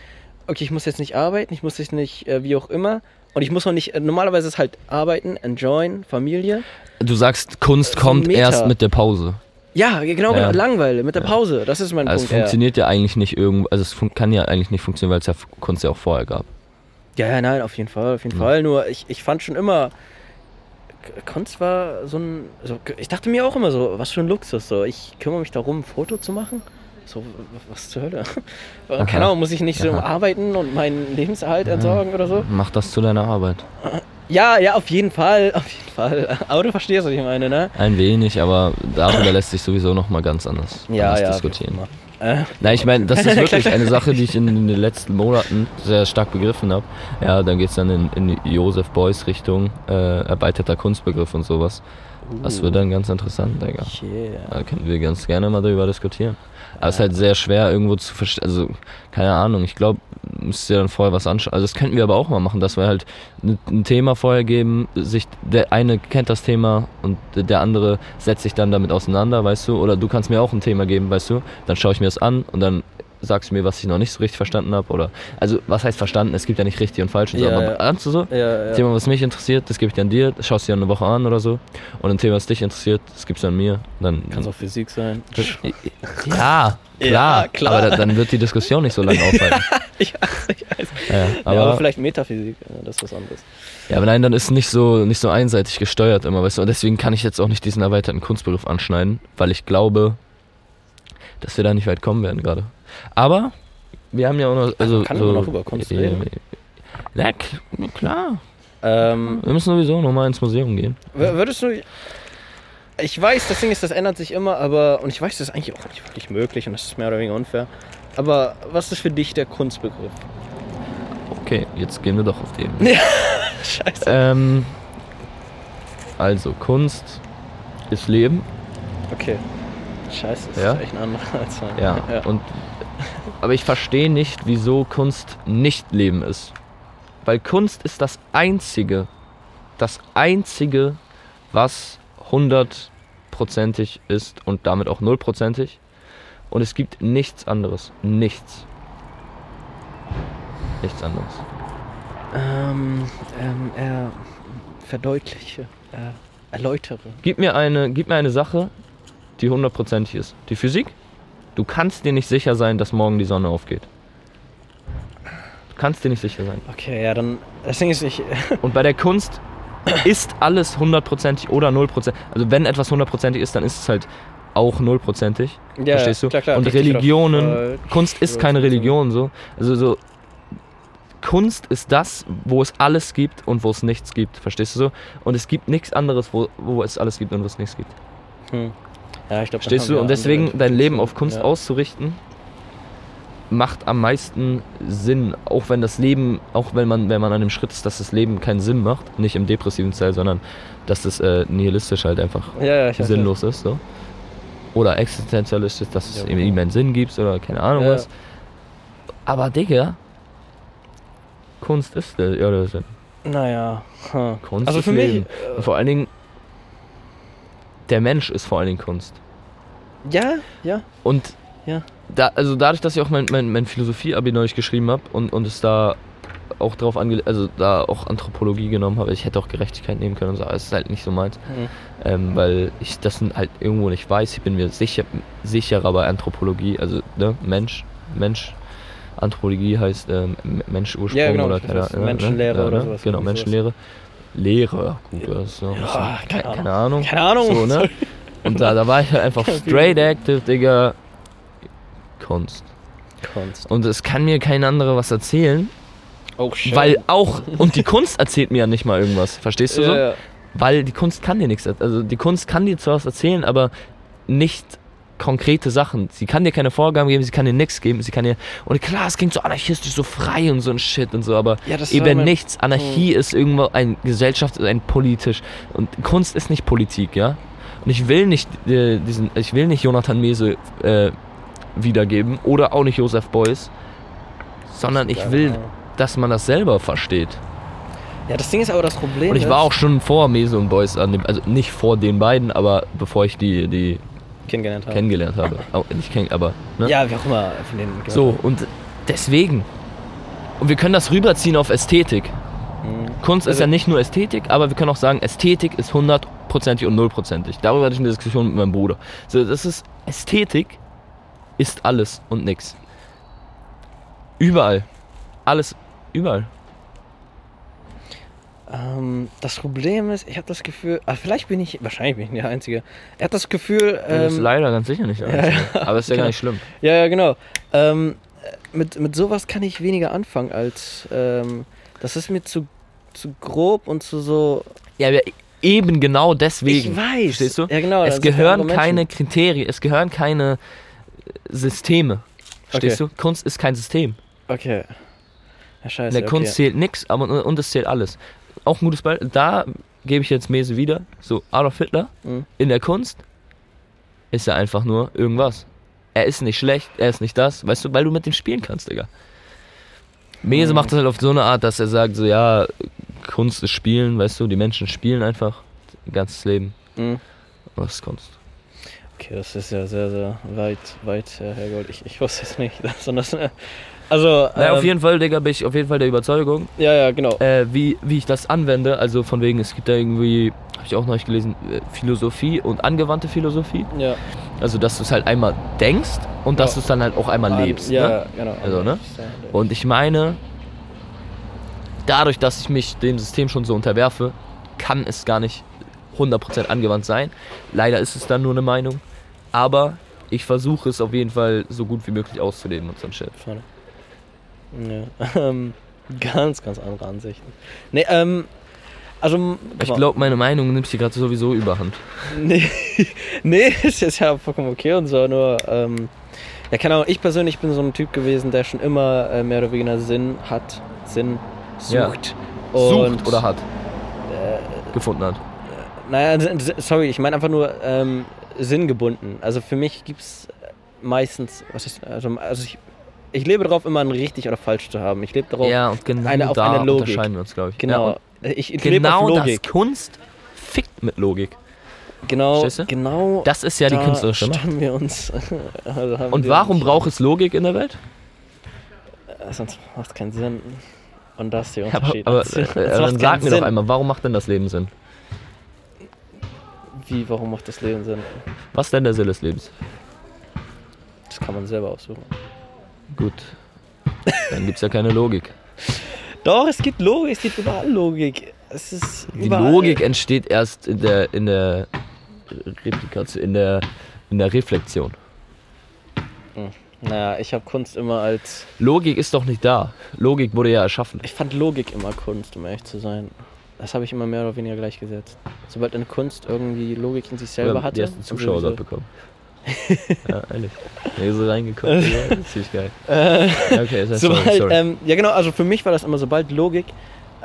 okay, ich muss jetzt nicht arbeiten, ich muss jetzt nicht, äh, wie auch immer. Und ich muss auch nicht, äh, normalerweise ist halt arbeiten, enjoyen, Familie. Du sagst, Kunst So kommt erst mit der Pause. Ja, genau, Ja. genau Langeweile, mit der Pause. Das ist mein Also es Punkt. funktioniert ja eigentlich nicht irgendwo, also es kann ja eigentlich nicht funktionieren, weil es ja Kunst ja auch vorher gab. Ja, ja, nein, auf jeden Fall, auf jeden Ja. Fall. Nur ich, ich fand schon immer, Kunst war so ein, so, ich dachte mir auch immer so, was für ein Luxus. So, ich kümmere mich darum, ein Foto zu machen. So, was zur Hölle? Aha. Keine Ahnung, muss ich nicht so Aha. arbeiten und meinen Lebenserhalt entsorgen oder so? Mach das zu deiner Arbeit. Ja, ja, auf jeden Fall, auf jeden Fall. Aber du verstehst, was ich meine, ne? Ein wenig, aber darüber lässt sich sowieso nochmal ganz anders, anders diskutieren. wie auch immer. Äh, Nein, ich meine, das ist wirklich eine Sache, die ich in den letzten Monaten sehr stark begriffen habe. Ja, dann geht es dann in, in Joseph Beuys Richtung, äh, erweiterter Kunstbegriff und sowas. Das wird dann ganz interessant, Digga. yeah. Da können wir ganz gerne mal darüber diskutieren. Aber es ist halt sehr schwer irgendwo zu verstehen. Also, keine Ahnung, ich glaube, müsst ihr dann vorher was anschauen. Also, das könnten wir aber auch mal machen, dass wir halt ein, Thema vorher geben. Sich, der eine kennt das Thema und der andere setzt sich dann damit auseinander, weißt du? Oder du kannst mir auch ein Thema geben, weißt du? Dann schaue ich mir das an und dann sagst du mir, was ich noch nicht so richtig verstanden habe. Oder, also, was heißt verstanden? Es gibt ja nicht richtig und falsch. und so, Ja, aber ja. du so? Ja, ja. Thema, was mich interessiert, das gebe ich dann dir, das schaust du dir eine Woche an oder so. Und ein Thema, was dich interessiert, das gibst du an mir. Dann, Kann auch Physik sein. ja, klar. Klar. Aber da, dann wird die Diskussion nicht so lange aufhalten. ich weiß, ich weiß. Aber, aber, vielleicht Metaphysik, das ist was anderes. ja, aber nein, dann ist nicht so, nicht so einseitig gesteuert immer, weißt du. Und deswegen kann ich jetzt auch nicht diesen erweiterten Kunstberuf anschneiden, weil ich glaube, dass wir da nicht weit kommen werden gerade. Aber wir haben ja auch noch. Also, kann so, immer noch über Kunst ja, reden. Ja, kl- klar. Ähm, Wir müssen sowieso nochmal ins Museum gehen. Würdest du. Ich weiß, das Ding ist, das ändert sich immer, aber. Und ich weiß, das ist eigentlich auch nicht wirklich möglich und das ist mehr oder weniger unfair. Aber was ist für dich der Kunstbegriff? Okay, jetzt gehen wir doch auf den. Scheiße. Ähm, also, Kunst ist Leben. Okay. Scheiße, das Ja? ist echt ein anderer als mein. Ja. Und, aber ich verstehe nicht, wieso Kunst nicht Leben ist. Weil Kunst ist das Einzige, das Einzige, was hundertprozentig ist und damit auch nullprozentig. Und es gibt nichts anderes. Nichts. Nichts anderes. Ähm, ähm, er verdeutliche, er erläutere. Gib mir eine, gib mir eine Sache, die hundertprozentig ist. Die Physik? Du kannst dir nicht sicher sein, dass morgen die Sonne aufgeht. Du kannst dir nicht sicher sein. Okay, ja, dann. Das Ding ist, ich. Und bei der Kunst ist alles hundertprozentig oder nullprozentig. Also wenn etwas hundertprozentig ist, dann ist es halt auch nullprozentig. Ja, verstehst du? klar, klar, Und Religionen, falsch Kunst ist keine. Religion so. Also so Kunst ist das, wo es alles gibt und wo es nichts gibt. Verstehst du so? Und es gibt nichts anderes, wo, wo es alles gibt und wo es nichts gibt. Hm. Ja, ich glaube, Verstehst du? Und deswegen dein Leben auf Kunst ja. auszurichten, macht am meisten Sinn. Auch wenn das Leben, auch wenn man, wenn man an dem Schritt ist, dass das Leben keinen Sinn macht, nicht im depressiven Teil, sondern dass das äh, nihilistisch halt einfach Ja, sinnlos ist. So. Oder existenzialistisch, dass es Ja, ihm ihm einen Sinn gibt oder keine Ahnung was. Aber Digga, Kunst ist der, ja, der Sinn. Naja. Hm. Kunst Also ist für mich. Leben. Und vor allen Dingen, der Mensch ist vor allen Dingen Kunst. Ja, ja. Und Ja. da, also dadurch, dass ich auch mein, mein, mein Philosophie-Abi neulich geschrieben habe und, und es da auch drauf ange also da auch Anthropologie genommen habe, ich hätte auch Gerechtigkeit nehmen können und so, aber es ist halt nicht so meins. Hm. Ähm, weil ich das halt irgendwo nicht weiß. Ich bin mir sicher, sicherer bei Anthropologie, also ne, Mensch, Mensch. Anthropologie heißt ähm, Mensch-Ursprung Ja, genau, oder keine Ahnung. Menschenlehre oder ne? sowas, Genau, irgendwie sowas. Menschenlehre. Lehre, gut, das ist so Ja, keine, keine Ahnung. Keine Ahnung. So, ne? Und da, da war ich halt einfach straight active, Digga. Kunst. Kunst. Und es kann mir kein anderer was erzählen, Oh shit. weil auch, und die Kunst erzählt mir ja nicht mal irgendwas, verstehst du so? ja, ja. Weil die Kunst kann dir nichts, er- also die Kunst kann dir zwar was erzählen, aber nicht konkrete Sachen. Sie kann dir keine Vorgaben geben, sie kann dir nichts geben, sie kann dir, und klar, es klingt so anarchistisch, so frei und so ein Shit und so, aber Ja, eben nichts. Anarchie ist irgendwo ein Gesellschaft, ein politisch, und Kunst ist nicht Politik, ja? Und ich will nicht äh, diesen, ich will nicht Jonathan Mese äh, wiedergeben oder auch nicht Joseph Beuys, sondern ich will, genau. dass man das selber versteht. Ja, das Ding ist aber das Problem. Und ich war auch schon vor Mese und Beuys an dem, also nicht vor den beiden, aber bevor ich die, die kennengelernt habe. kennengelernt habe. Auch nicht kenn, aber ne? Ja, wie auch immer von denen So, und deswegen. Und wir können das rüberziehen auf Ästhetik. Habe. Mhm. Kunst ist Also- ja nicht nur Ästhetik, aber wir können auch sagen, Ästhetik ist hundertprozentig und nullprozentig. Darüber hatte ich eine Diskussion mit meinem Bruder. So, das ist Ästhetik ist alles und nix. Überall. Alles, überall. Ähm, das Problem ist, ich habe das Gefühl, ah, vielleicht bin ich, wahrscheinlich bin ich der Einzige. Er hat das Gefühl, das ist ähm, leider ganz sicher nicht. ja, alles. ja, aber ist ja genau. gar nicht schlimm. ja, ja, genau. Ähm, mit, mit sowas kann ich weniger anfangen als, ähm, das ist mir zu, zu grob und zu so. Ja, aber eben genau deswegen. ich weiß. Verstehst du? Ja, genau. es gehören keine. Kriterien, es gehören keine äh, Systeme. Verstehst Okay. du? Kunst ist kein System. Okay. Ja, scheiße. In der okay. Kunst zählt nichts, aber und, und es zählt alles. Auch ein gutes Beispiel. Da gebe ich jetzt Mese wieder. So, Adolf Hitler Mhm. in der Kunst ist er einfach nur irgendwas. Er ist nicht schlecht, er ist nicht das, weißt du, weil du mit dem spielen kannst, Digga. Mese macht das halt auf so eine Art, dass er sagt, so, ja, Kunst ist Spielen, weißt du, die Menschen spielen einfach ihr ganzes Leben. Mhm. Was ist Kunst? Okay, das ist ja sehr, sehr weit, weit äh, hergeholt. Ich, ich wusste es nicht. Sondern das, äh, also, Naja, auf ähm, jeden Fall, Digga, bin ich auf jeden Fall der Überzeugung, ja, ja, genau. äh, wie, wie ich das anwende. Also von wegen, es gibt da irgendwie, habe ich auch noch nicht gelesen, äh, Philosophie und angewandte Philosophie. Ja. Also, dass du es halt einmal denkst und dass Ja. du es dann halt auch einmal Ah, lebst. Ja, Ne? genau. Also, ne? Und ich meine, dadurch, dass ich mich dem System schon so unterwerfe, kann es gar nicht 100% angewandt sein. Leider ist es dann nur eine Meinung. Aber ich versuche es auf jeden Fall so gut wie möglich auszuleben und so ein Shit. Vorne. Ja. Ähm, ganz, ganz andere Ansichten. Nee, ähm, also. Ich glaube, meine Meinung nimmt hier gerade sowieso überhand. Nee, nee, ist jetzt ja vollkommen okay und so, nur, ähm, ja, keine Ahnung, ich persönlich bin so ein Typ gewesen, der schon immer äh, mehr oder weniger Sinn hat, Sinn Ja. sucht. Sucht oder hat. Äh, Gefunden hat. naja, sorry, ich meine einfach nur ähm, sinngebunden. Also für mich gibt es meistens, was ist, also, also ich, ich lebe darauf, immer ein richtig oder falsch zu haben. Ich lebe darauf, Ja, genau eine- auf eine Logik. unterscheiden wir uns, glaube ich. genau. Ja, ich, ich und lebe auf genau Logik. das Kunst fickt mit Logik. Genau, genau. Das ist ja die da künstlerische Macht. wir uns. also Und warum uns- braucht es Logik in der Welt? Äh, Sonst macht es keinen Sinn. Und das ist der Ja, aber Unterschied. aber äh, dann sag mir Sinn. doch einmal, warum macht denn das Leben Sinn? Wie, warum macht das Leben Sinn? Was denn der Sinn des Lebens? Das kann man selber aussuchen. Gut. Dann gibt es ja keine Logik. Doch, es gibt Logik, es gibt überall Logik. Es ist Die überall. Logik entsteht erst in der, in der Replikation, in der, in der Reflexion. Naja, ich habe Kunst immer als. Logik ist doch nicht da. Logik wurde ja erschaffen. Ich fand Logik immer Kunst, um ehrlich zu sein. Das habe ich immer mehr oder weniger gleichgesetzt. Sobald eine Kunst irgendwie Logik in sich selber hatte. Die ersten Zuschauer sowieso- dort bekommen. ja, ehrlich. Hier so reingekommen. ja, das ist ziemlich geil. Äh, Ja, okay, sorry, sobald, sorry. Ähm, ja genau, also für mich war das immer, sobald Logik,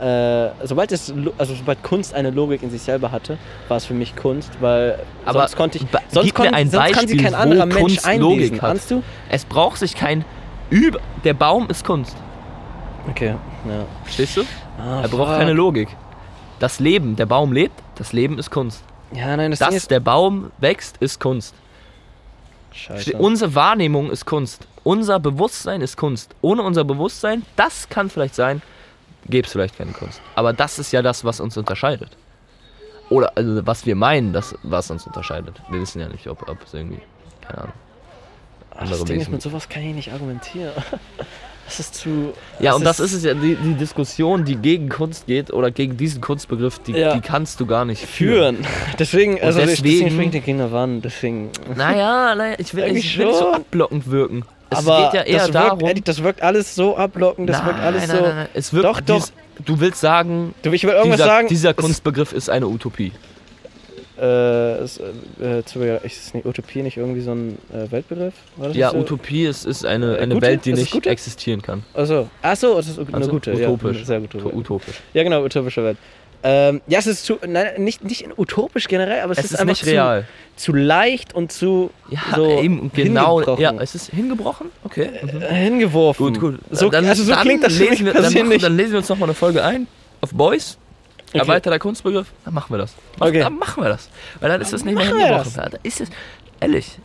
äh, sobald es, also sobald Kunst eine Logik in sich selber hatte, war es für mich Kunst, weil Aber sonst konnte ich, sonst, kon- ein sonst kann sie Beispiel, kein anderer Mensch Kunst einlesen. Logik. Kannst du? Es braucht sich kein Über. Der Baum ist Kunst. Okay, ja. Verstehst du? Ah, Er braucht fuck. keine Logik. Das Leben, der Baum lebt, das Leben ist Kunst. Ja, nein, das, Ding Dass ist, der Baum wächst, ist Kunst. Scheiße. Unsere Wahrnehmung ist Kunst. Unser Bewusstsein ist Kunst. Ohne unser Bewusstsein, das kann vielleicht sein, gäbe es vielleicht keine Kunst. Aber das ist ja das, was uns unterscheidet. Oder also, was wir meinen, das, was uns unterscheidet. Wir wissen ja nicht, ob, ob es irgendwie, keine Ahnung. Ach, das Ding ist, mit sowas kann ich nicht argumentieren. Das ist zu. Ja, und das ist es ja, die, die Diskussion, die gegen Kunst geht oder gegen diesen Kunstbegriff, die, Ja. die kannst du gar nicht führen. führen. Deswegen, also deswegen- deswegen der Kinder Wand, deswegen. Naja, naja, ich will, ich will nicht so abblockend wirken. Es aber geht ja eher das darum. wirkt, das wirkt alles so ablockend, das wirkt alles nein, so. nein, nein. Es wirkt, Doch, doch. dies- Du willst sagen, Du, ich will irgendwas dieser, sagen. dieser es- Kunstbegriff ist eine Utopie. Äh, ist, äh, zu, ist nicht Utopie nicht irgendwie so ein äh, Weltbegriff? Das Ja, so? Utopie ist, ist eine, Äh, eine gute? Welt, die nicht gute? existieren kann. Achso, achso, es ist eine Also gute, utopisch. ja, sehr gute. Uto- Utopisch. Ja, genau, utopische Welt. Ähm, ja, es ist zu, nein, nicht, nicht utopisch generell, aber es, Es ist, ist einfach nicht real. Zu, zu leicht und zu Ja, so eben genau. hingebrochen. Ja, es ist hingebrochen. Okay. Mhm. äh, hingeworfen. Gut, gut. So, dann, also so dann klingt das lesen wir, dann, machen, dann lesen wir uns nochmal eine Folge ein auf Boys. Okay. Erweiterter Kunstbegriff. Dann machen wir das. Mach, Okay. Dann machen wir das. Weil dann ist es nicht mehr hingebrochen. Da ist es, Ehrlich.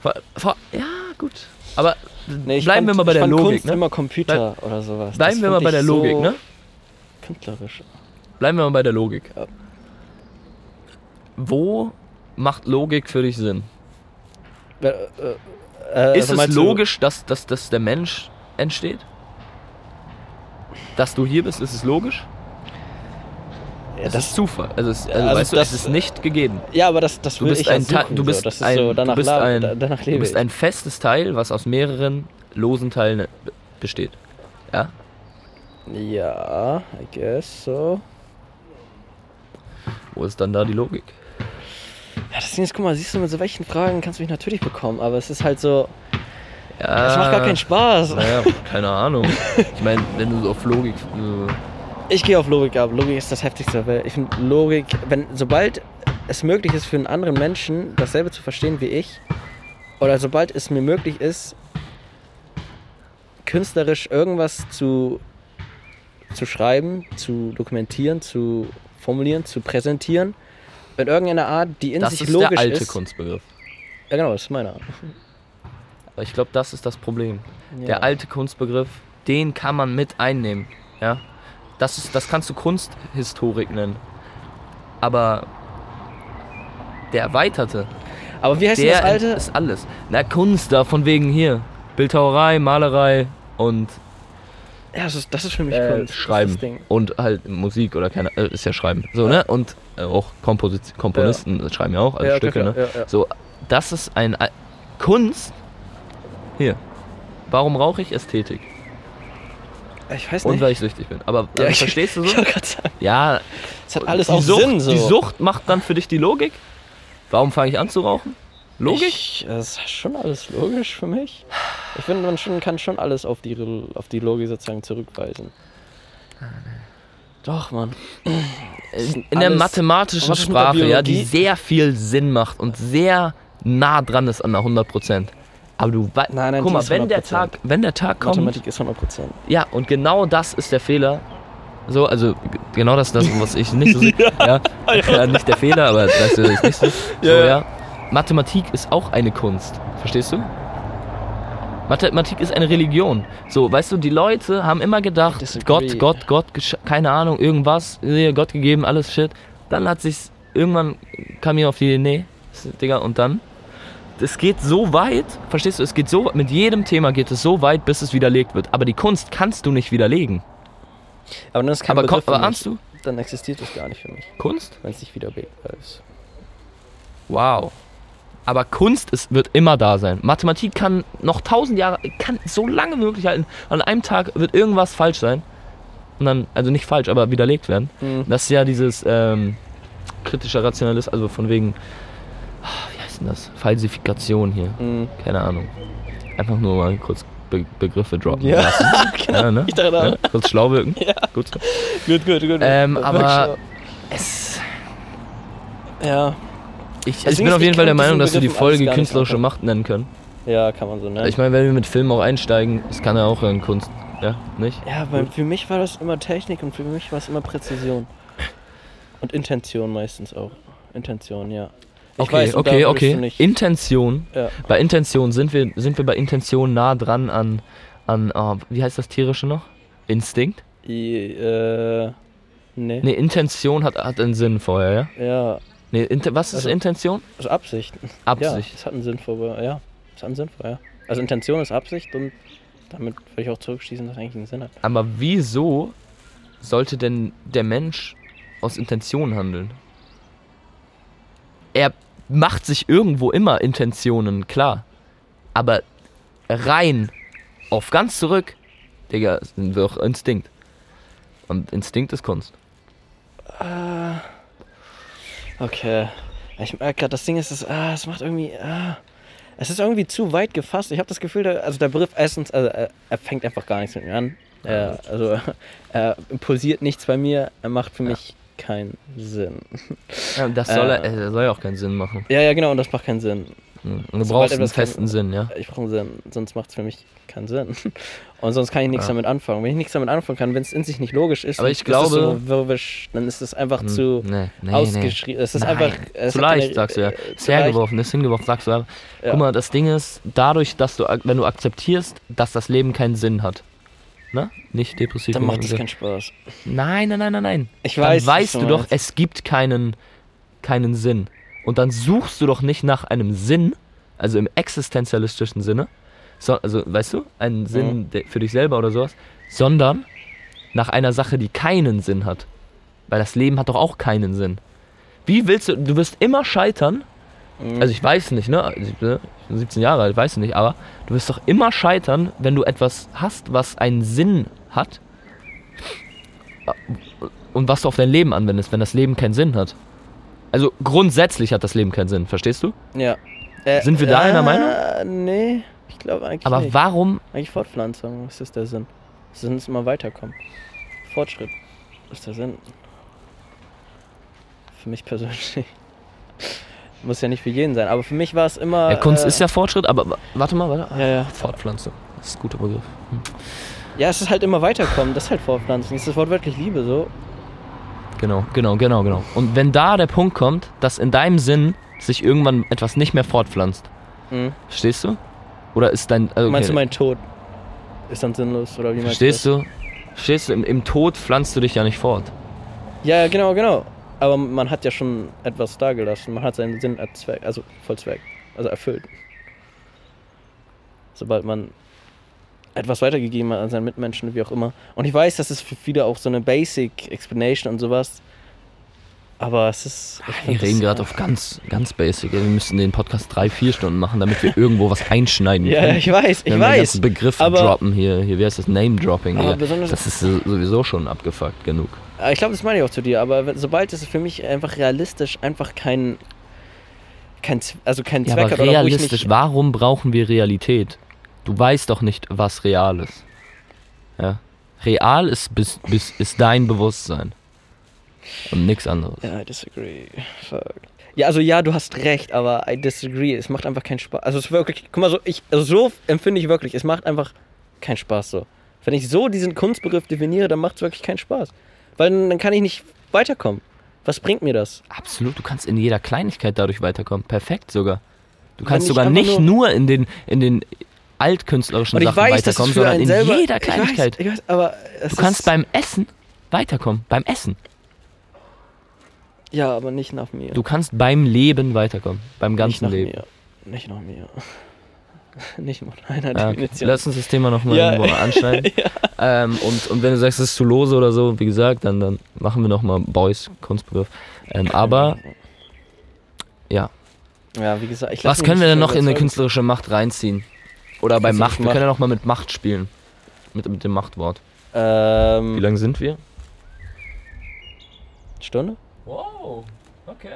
Vor, vor, ja, gut. Aber Nee, bleiben fand, wir mal bei der Logik, Kunst ne? immer Computer oder sowas. Bleiben Das wir mal bei der Logik, so ne? Künstlerisch. Bleiben wir mal bei der Logik. Ja. Wo macht Logik für dich Sinn? Äh, äh, äh, Ist also es logisch, dass, dass, dass der Mensch entsteht? Dass du hier bist, ist es logisch? Ja, Das das, ist Zufall. Also, es, also, Also weißt du, das- es ist nicht gegeben. ja, aber das, das Du bist ich ein suchen, du bist so. Das ein- so, du danach, bist la- ein- da- danach Du lebe bist ich. ein festes Teil, was aus mehreren losen Teilen be- besteht. Ja? Ja, I guess so. Wo ist dann da die Logik? Ja, das Ding ist, guck mal, siehst du, mit so welchen Fragen kannst du mich natürlich bekommen, aber es ist halt so, Ja, es macht gar keinen Spaß. Naja, keine Ahnung. Ich meine, wenn du so auf Logik. So Ich gehe auf Logik ab. Logik ist das Heftigste Welt. Ich finde Logik, wenn, sobald es möglich ist für einen anderen Menschen, dasselbe zu verstehen wie ich, oder sobald es mir möglich ist, künstlerisch irgendwas zu, zu schreiben, zu dokumentieren, zu formulieren, zu präsentieren, in irgendeiner Art, die in das sich ist logisch der alte ist. Kunstbegriff. Ja, genau, das ist meiner. Aber ich glaube, das ist das Problem. Ja. Der alte Kunstbegriff, den kann man mit einnehmen. Ja? Das, ist, das kannst du Kunsthistorik nennen. Aber der erweiterte, Aber wie heißt der das alte? ist alles. Na, Kunst da von wegen hier. Bildhauerei, Malerei und Ja, das ist, das ist für mich äh, Kunst. Schreiben. Und halt Musik oder keine, äh, ist ja Schreiben. So, ne? Und äh, auch Komposit Komponisten schreiben ja auch also Ja, Stücke, klar, ne? ja, ja. So, das ist ein Kunst. Hier. Warum rauche ich Ästhetik? Ich weiß Und nicht. weil ich süchtig bin. Aber Ja, also, ich- verstehst du Ich so? gerade sagen, Ja, es hat alles auch Sucht, Sinn so. Die Sucht macht dann für dich die Logik. Warum fange ich an zu rauchen? Logik? Ich, das ist schon alles logisch für mich. Ich finde, man schon, kann schon alles auf die, auf die Logik sozusagen zurückweisen. Doch, Mann. in, in der mathematischen Sprache, ja, die sehr viel Sinn macht und sehr nah dran ist an der 100%. Aber du weißt, Nein, nein, guck mal, ist wenn der 100%. Tag, wenn der Tag kommt, Mathematik ist 100%. ja, und genau das ist der Fehler. So, also genau das, das was ich nicht so sehe. ja. Ja. nicht der Fehler, aber das ist nicht so. so Ja, ja, ja. Mathematik ist auch eine Kunst. Verstehst du? Mathematik ist eine Religion. So, weißt du, die Leute haben immer gedacht, Disagree. Gott, Gott, Gott, keine Ahnung, irgendwas, äh, Gott gegeben, alles Shit. Dann hat sich's, irgendwann kam mir auf die Idee, nee, Digga, und dann? Es geht so weit, verstehst du, es geht so, mit jedem Thema geht es so weit, bis es widerlegt wird. Aber die Kunst kannst du nicht widerlegen. Aber dann ist kein aber komm, Begriff für aber du? Dann existiert es gar nicht für mich, Kunst? wenn es nicht widerlegbar ist. Wow. Aber Kunst ist, wird immer da sein. Mathematik kann noch tausend Jahre, kann so lange möglich halten. An einem Tag wird irgendwas falsch sein. Und dann, also nicht falsch, aber widerlegt werden. Mhm. Das ist ja dieses ähm, kritischer Rationalismus, also von wegen, wie heißt denn das? Falsifikation hier. Mhm. Keine Ahnung. Einfach nur mal kurz Be Begriffe droppen. Ja, lassen. genau. Ja, ne? Ich dachte Ja, kurz schlau wirken. Ja. Gut. Gut, gut, gut. Ähm, aber es, Ja, ich, ich Ding bin auf jeden Fall der Meinung, dass wir die Folge künstlerische. Macht nennen können. ja, kann man so nennen. Ich meine, wenn wir mit Filmen auch einsteigen, das kann ja auch in Kunst, ja, nicht? Ja, weil für mich war das immer Technik und für mich war es immer Präzision. Und Intention meistens auch. Intention, ja. Ich okay, weiß, okay, okay. Intention. ja. Bei Intention sind wir, sind wir bei Intention nah dran an, an oh, wie heißt das tierische noch? Instinkt? I, äh, nee. Nee, Intention hat, hat einen Sinn vorher, ja? Ja, Nee, Inte was ist Also- Intention? also Absicht. Ja, Absicht. das hat einen Sinn vorher, ja. Das hat einen Sinn vorher. Also Intention ist Absicht und damit würde ich auch zurückschließen, dass es eigentlich einen Sinn hat. Aber wieso sollte denn der Mensch aus Intention handeln? Er macht sich irgendwo immer Intentionen, klar. Aber rein auf ganz zurück, Digga, sind wir auch Instinkt. Und Instinkt ist Kunst. Ah. Okay. Ich merke gerade, das Ding ist, es, ah, es macht irgendwie. Ah, es ist irgendwie zu weit gefasst. Ich habe das Gefühl, der, also der Begriff Essence, also er, er fängt einfach gar nichts mit mir an. Er, also er impulsiert nichts bei mir. Er macht für mich keinen Sinn. Ja, das soll, Äh. er, er soll ja auch keinen Sinn machen. Ja, ja, genau, und das macht keinen Sinn. Mhm. Und du Sobald brauchst einen festen Sinn, ja. Ich brauche einen Sinn, sonst macht es für mich keinen Sinn. Und sonst kann ich nichts Ja. damit anfangen. Wenn ich nichts damit anfangen kann, wenn es in sich nicht logisch ist, Aber dann ich ist glaube- so wirwisch, dann ist es einfach Hm, zu nee, nee, ausgeschrieben. Es ist Nein. einfach. Es Zu leicht, sagst du ja. äh, Ist zu leicht. hergeworfen, ist hingeworfen, sagst du ja. Guck mal, das Ding ist, dadurch, dass du, wenn du akzeptierst, dass das Leben keinen Sinn hat, ne? Nicht depressiv. Dann macht es keinen Spaß. Nein, nein, nein, nein, nein. Ich Dann weiß. was weißt du doch, meinst. es gibt keinen, keinen Sinn. Und dann suchst du doch nicht nach einem Sinn, also im existenzialistischen Sinne, so, also weißt du, einen Sinn Mhm. für dich selber oder sowas, sondern nach einer Sache, die keinen Sinn hat. Weil das Leben hat doch auch keinen Sinn. Wie willst du, du wirst immer scheitern, Mhm. Also ich weiß nicht, ne? Also ich bin 17 Jahre alt, weiß nicht, aber du wirst doch immer scheitern, wenn du etwas hast, was einen Sinn hat und was du auf dein Leben anwendest, wenn das Leben keinen Sinn hat. Also grundsätzlich hat das Leben keinen Sinn, verstehst du? Ja. Äh, Sind wir da einer äh, Meinung? Nee, ich glaube eigentlich Aber nicht. warum? Eigentlich Fortpflanzung, was ist der Sinn? Sinn ist immer weiterkommen. Fortschritt ist der Sinn. Für mich persönlich. Muss ja nicht für jeden sein, aber für mich war es immer. Ja, Kunst äh, ist ja Fortschritt, aber wa- warte mal, warte. Ja, ja. Fortpflanzung. Das ist ein guter Begriff. Hm. Ja, es ist halt immer weiterkommen, das ist halt Fortpflanzung. Das ist das Wort wirklich Liebe so. Genau, genau, genau, genau. Und wenn da der Punkt kommt, dass in deinem Sinn sich irgendwann etwas nicht mehr fortpflanzt, Mhm. verstehst du? Oder ist dein. Also okay. Meinst du mein Tod? Ist dann sinnlos oder wie meinst Verstehst du? Verstehst du? Im, Im Tod pflanzt du dich ja nicht fort. ja, genau, genau. Aber man hat ja schon etwas dagelassen. Man hat seinen Sinn erzweck, also vollzweck, also erfüllt. Sobald man etwas weitergegeben hat an seinen Mitmenschen, wie auch immer. Und ich weiß, das ist für viele auch so eine Basic Explanation und sowas. Aber es ist. Wir reden gerade auf ganz, ganz basic. Wir müssen den Podcast drei, vier Stunden machen, damit wir irgendwo was einschneiden Ja, können. ich weiß, ich Wenn wir weiß. ganzen Begriff aber- droppen hier, hier, wie heißt das? Name-Dropping Aber hier. Das ist so- sowieso schon abgefuckt genug. Aber Ich glaube, das meine ich auch zu dir, aber sobald es für mich einfach realistisch einfach kein. kein also kein Ja, Zweck aber hat oder realistisch, nicht, warum brauchen wir Realität? Du weißt doch nicht, was real ist. Ja. Real ist, bis, bis, ist dein Bewusstsein. Und nichts anderes. Ja, I disagree. Fuck. Ja, also ja, du hast recht, aber I disagree. Es macht einfach keinen Spaß. Also es ist wirklich, guck mal, so, ich, also so empfinde ich wirklich. Es macht einfach keinen Spaß so. Wenn ich so diesen Kunstbegriff definiere, dann macht es wirklich keinen Spaß. Weil dann, kann ich nicht weiterkommen. Was bringt mir das? Absolut, du kannst in jeder Kleinigkeit dadurch weiterkommen. Perfekt sogar. Du kannst sogar nicht nur- nur in den, in den altkünstlerischen Sachen weiß, weiterkommen, sondern in selber... jeder Kleinigkeit. Ich weiß, ich weiß Du kannst beim Essen weiterkommen. Beim Essen. Ja, aber nicht nach mir. Du kannst beim Leben weiterkommen. Beim nicht ganzen nach Leben. Mir. Nicht nach mir. nicht nach meiner Ja. Definition. Lass uns das Thema nochmal Ja. irgendwo anschneiden. ähm, und, und wenn du sagst, es ist zu lose oder so, wie gesagt, dann, dann machen wir nochmal Boys Kunstbegriff. Ähm, aber ja, Ja, wie gesagt, ich was können wir denn noch in eine künstlerische Macht reinziehen? Oder bei Macht, wir Macht. können ja nochmal mit Macht spielen. Mit, mit dem Machtwort. Wie Ähm, lange sind wir? Stunde? Wow, okay.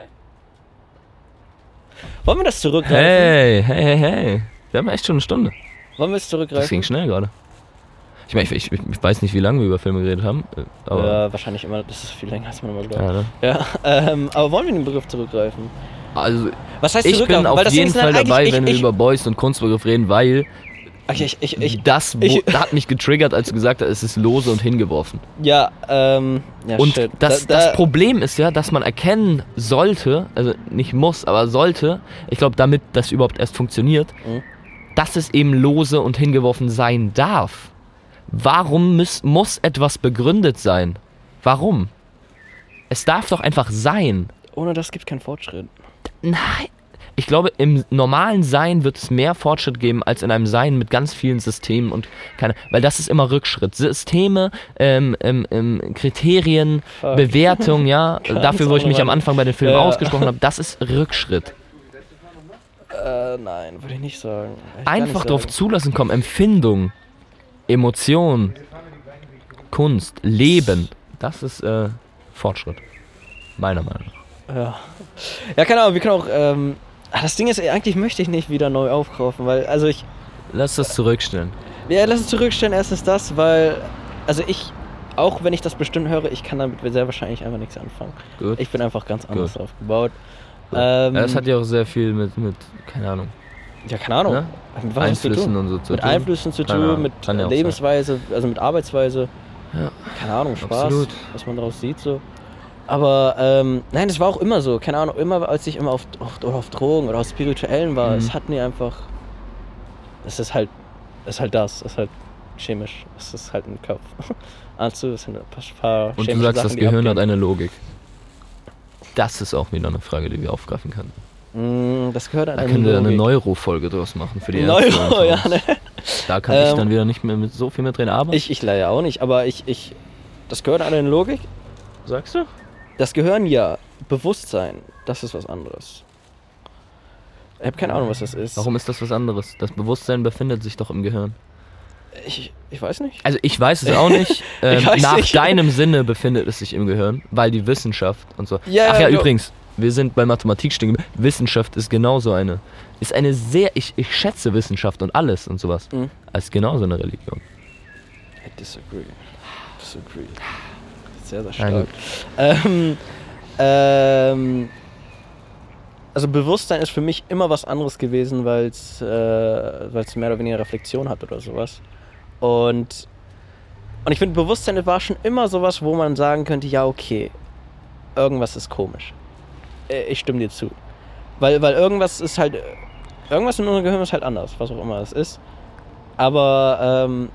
Wollen wir das zurückgreifen? Hey, hey, hey, hey. Wir haben echt schon eine Stunde. Wollen wir es Das zurückgreifen? ging schnell gerade. Ich meine, ich, ich, ich weiß nicht, wie lange wir über Filme geredet haben. äh, Aber. ja, wahrscheinlich immer, das ist viel länger, als man immer glaubt. Ja, ne? Ja, ähm, aber wollen wir den Begriff zurückgreifen? Also, Was heißt ich bin auf das jeden Fall dabei, eigentlich- wenn wir ich, über Boys und Kunstbegriff reden, weil ich, ich, ich, ich, das ich- hat mich getriggert, als du gesagt hast, es ist lose und hingeworfen. ja, ähm, ja, und shit. das, Da- da- das Problem ist ja, dass man erkennen sollte, also nicht muss, aber sollte, ich glaube, damit das überhaupt erst funktioniert, Mhm. Dass es eben lose und hingeworfen sein darf. Warum muss, muss etwas begründet sein? Warum? Es darf doch einfach sein. Ohne das gibt es keinen Fortschritt. Nein. Ich glaube, im normalen Sein wird es mehr Fortschritt geben als in einem Sein mit ganz vielen Systemen und keine, weil das ist immer Rückschritt. Systeme, ähm, ähm, ähm, Kriterien, Fuck. Bewertung, ja, dafür, wo ich mich am Anfang bei den Filmen Ja. ausgesprochen habe, das ist Rückschritt. Äh, nein, würde ich nicht sagen. Ich Einfach nicht drauf sagen. zulassen kommen, Empfindung, Emotion, Kunst, Leben, das ist äh, Fortschritt. Meiner Meinung nach. Ja. Ja, keine Ahnung, wir können auch, ähm, ah, das Ding ist, eigentlich möchte ich nicht wieder neu aufkaufen, weil, also ich, Lass das zurückstellen. ja, lass es zurückstellen, erstens das, weil, also ich, auch wenn ich das bestimmt höre, ich kann damit sehr wahrscheinlich einfach nichts anfangen. Gut. Ich bin einfach ganz anders Gut. aufgebaut. Ähm, Ja, das hat ja auch sehr viel mit, mit keine Ahnung, Ja, keine Ahnung. Ne? Mit Einflüssen und so zu Mit tun. Einflüssen zu tun, mit auch sein. Lebensweise, also mit Arbeitsweise. Ja. Keine Ahnung, Spaß, Absolut. was man daraus sieht so. Aber ähm, nein, das war auch immer so. Keine Ahnung, immer als ich immer auf, auf, auf Drogen oder auf Spirituellen war, Mhm. es hat mir einfach. Es ist halt. Es ist halt das. Es ist halt chemisch. Es ist halt ein Kopf. Also, es sind ein paar, paar Und du sagst, Sachen, das Gehirn hat abgehen. eine Logik. Das ist auch wieder eine Frage, die wir aufgreifen können. Mm, Das gehört an Da können wir eine. Neuro-Folge draus machen für die Ärzte Neuro, unter ja, ne? Da kann ich Ähm, dann wieder nicht mehr mit so viel mit drin arbeiten. Ich, ich leider auch nicht, aber ich, ich. Das gehört an eine Logik. Sagst du? Das Gehirn ja. Bewusstsein, das ist was anderes. Ich habe keine Ahnung, was das ist. Warum ist das was anderes? Das Bewusstsein befindet sich doch im Gehirn. Ich, ich weiß nicht. Also ich weiß es auch nicht. Ähm, nach nicht. deinem Sinne befindet es sich im Gehirn, weil die Wissenschaft und so. Ja, Ach ja, ja, übrigens, wir sind bei Mathematik stehen. Wissenschaft ist genauso eine. Ist eine sehr, ich, ich schätze Wissenschaft und alles und sowas. Mhm. Als genauso eine Religion. I disagree. Disagree. Sehr, sehr stark. Ähm, ähm, also Bewusstsein ist für mich immer was anderes gewesen, weil es äh, weil's mehr oder weniger Reflexion hat oder sowas. Und, und ich finde, Bewusstsein war schon immer sowas, wo man sagen könnte, ja, okay, irgendwas ist komisch. Äh, Ich stimme dir zu. Weil, weil irgendwas ist halt, irgendwas in unserem Gehirn ist halt anders, was auch immer es ist. Aber ähm,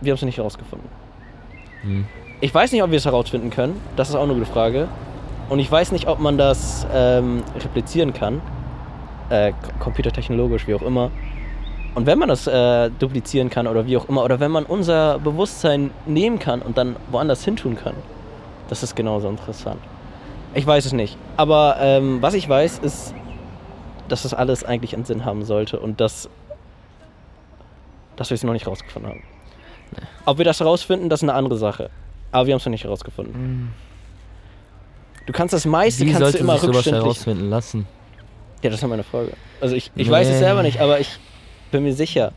wir haben es nicht herausgefunden. Hm. Ich weiß nicht, ob wir es herausfinden können. Das ist auch eine gute Frage. Und ich weiß nicht, ob man das ähm, replizieren kann. Äh, computertechnologisch, wie auch immer. Und wenn man das äh, duplizieren kann oder wie auch immer, oder wenn man unser Bewusstsein nehmen kann und dann woanders hintun kann, das ist genauso interessant. Ich weiß es nicht. Aber ähm, was ich weiß, ist, dass das alles eigentlich einen Sinn haben sollte und dass, dass wir es noch nicht rausgefunden haben. Ob wir das herausfinden, das ist eine andere Sache. Aber wir haben es noch nicht herausgefunden. Du kannst das meiste Wie kannst sollte du immer sich rückständig. herausfinden lassen? Ja, das ist meine Frage. Also ich, ich weiß es Nee. selber nicht, aber ich bin mir sicher,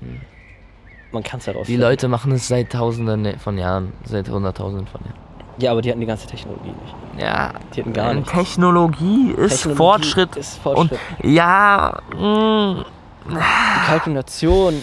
man kann es Die herausfinden. Leute machen es seit tausenden von Jahren, seit hunderttausenden von Jahren. Ja, aber die hatten die ganze Technologie nicht. Ja, Die hatten gar ähm, nichts. Technologie ist Technologie Fortschritt. Ist Fortschritt. Und ja, mh, die Kalkulation,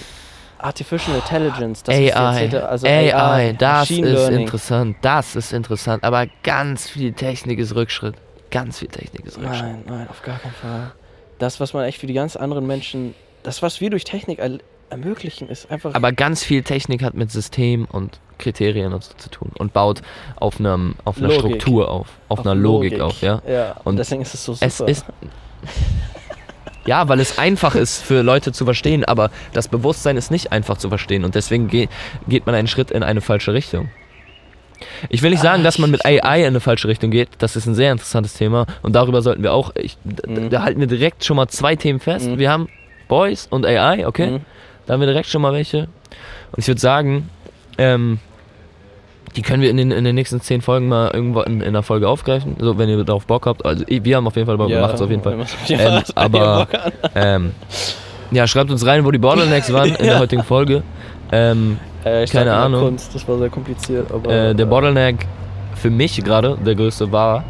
Artificial Intelligence, das AI, erzählte, also AI, das Machine ist Learning. interessant, das ist interessant, aber ganz viel Technik ist Rückschritt. Ganz viel Technik ist Rückschritt. Nein, nein, auf gar keinen Fall. Das, was man echt für die ganz anderen Menschen, das, was wir durch Technik er ermöglichen, ist einfach. Aber ganz viel Technik hat mit System und Kriterien und so zu tun und baut auf, einem, auf einer Logik. Struktur auf, auf, einer Logik, auf, ja. Ja, und deswegen ist es so super. Es ist. Ja, weil es einfach ist für Leute zu verstehen, aber das Bewusstsein ist nicht einfach zu verstehen und deswegen ge geht man einen Schritt in eine falsche Richtung. Ich will nicht sagen, Ah, dass man mit AI in eine falsche Richtung geht. Das ist ein sehr interessantes Thema und darüber sollten wir auch. Ich, Mhm. Da halten wir direkt schon mal zwei Themen fest. Mhm. Wir haben Boys und AI, okay? Mhm. Da haben wir direkt schon mal welche. Und ich würde sagen, ähm, die können wir in den, in den nächsten zehn Folgen mal irgendwo in, in einer Folge aufgreifen. So, wenn ihr darauf Bock habt. Also wir haben auf jeden Fall Bock, wir machen es auf jeden Fall. Ähm, aber-. Ähm, ja, schreibt uns rein, wo die Bottlenecks waren in der heutigen Folge. Ähm, Äh, ich keine Ahnung. Kunst, das war sehr kompliziert. Aber, äh, der äh, Bottleneck für mich gerade, der größte war,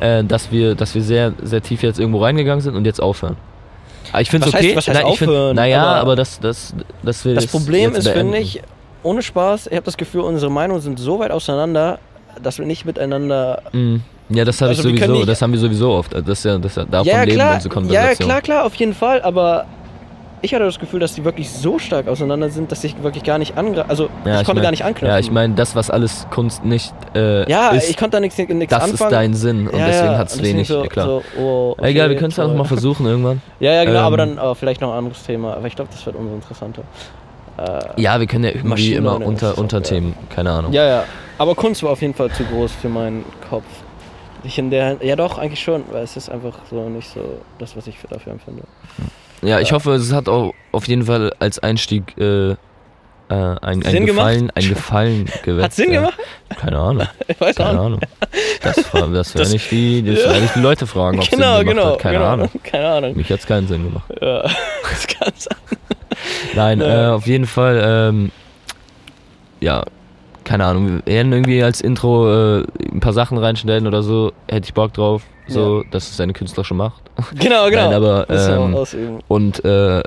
äh, dass wir, dass wir sehr, sehr tief jetzt irgendwo reingegangen sind und jetzt aufhören. Aber ich finde es heißt- okay. was heißt find- aufhören? Naja, aber, Aber das, das, dass wir Das das Problem ist, finde ich, ohne Spaß, ich habe das Gefühl, unsere Meinungen sind so weit auseinander, dass wir nicht miteinander. Mm, Ja, das habe Also ich sowieso, das haben wir sowieso oft. Das ja, das ja davon ja, leben klar, unsere ja, Konversation. klar, klar, auf jeden Fall, aber ich hatte das Gefühl, dass die wirklich so stark auseinander sind, dass ich wirklich gar nicht angreifen. Also, Ja, ich, ich konnte mein- gar nicht anknüpfen. Ja, ich meine, das, was alles Kunst nicht äh, Ja, ist, ich konnte da nichts nichts das anfangen. ist dein Sinn und Ja, deswegen hat es wenig, so, klar. So, oh, okay, Egal, wir können es ja noch mal versuchen irgendwann. Ja, ja, genau, Ähm, aber dann aber vielleicht noch ein anderes Thema. Aber ich glaube, das wird umso interessanter. Äh, Ja, wir können ja irgendwie Maschine immer unter, auch, Unterthemen, keine Ahnung. Ja, ja. Aber Kunst war auf jeden Fall zu groß für meinen Kopf. Ich in der ja doch, eigentlich schon, weil es ist einfach so nicht so das, was ich für dafür empfinde. Ja, ich hoffe, es hat auch auf jeden Fall als Einstieg äh, äh, ein, ein Sinn? Gefallen, ein Gefallen geweckt. Hat Sinn gemacht? Keine Ahnung, Ich weiß auch keine. Ahnung. Das, das werden Das- nicht die, das Ja. nicht die Leute fragen, ob es Genau, Sinn gemacht genau. hat. Keine genau. Ahnung. Keine Ahnung. Mich hat es keinen Sinn gemacht. Ja, das kann sein. Nein, Ja. äh, auf jeden Fall, ähm, ja, keine Ahnung, wir werden irgendwie als Intro äh, ein paar Sachen reinstellen oder so, hätte ich Bock drauf, so, dass es seine künstlerische Macht. Genau, genau. Nein, aber, ähm. Und äh,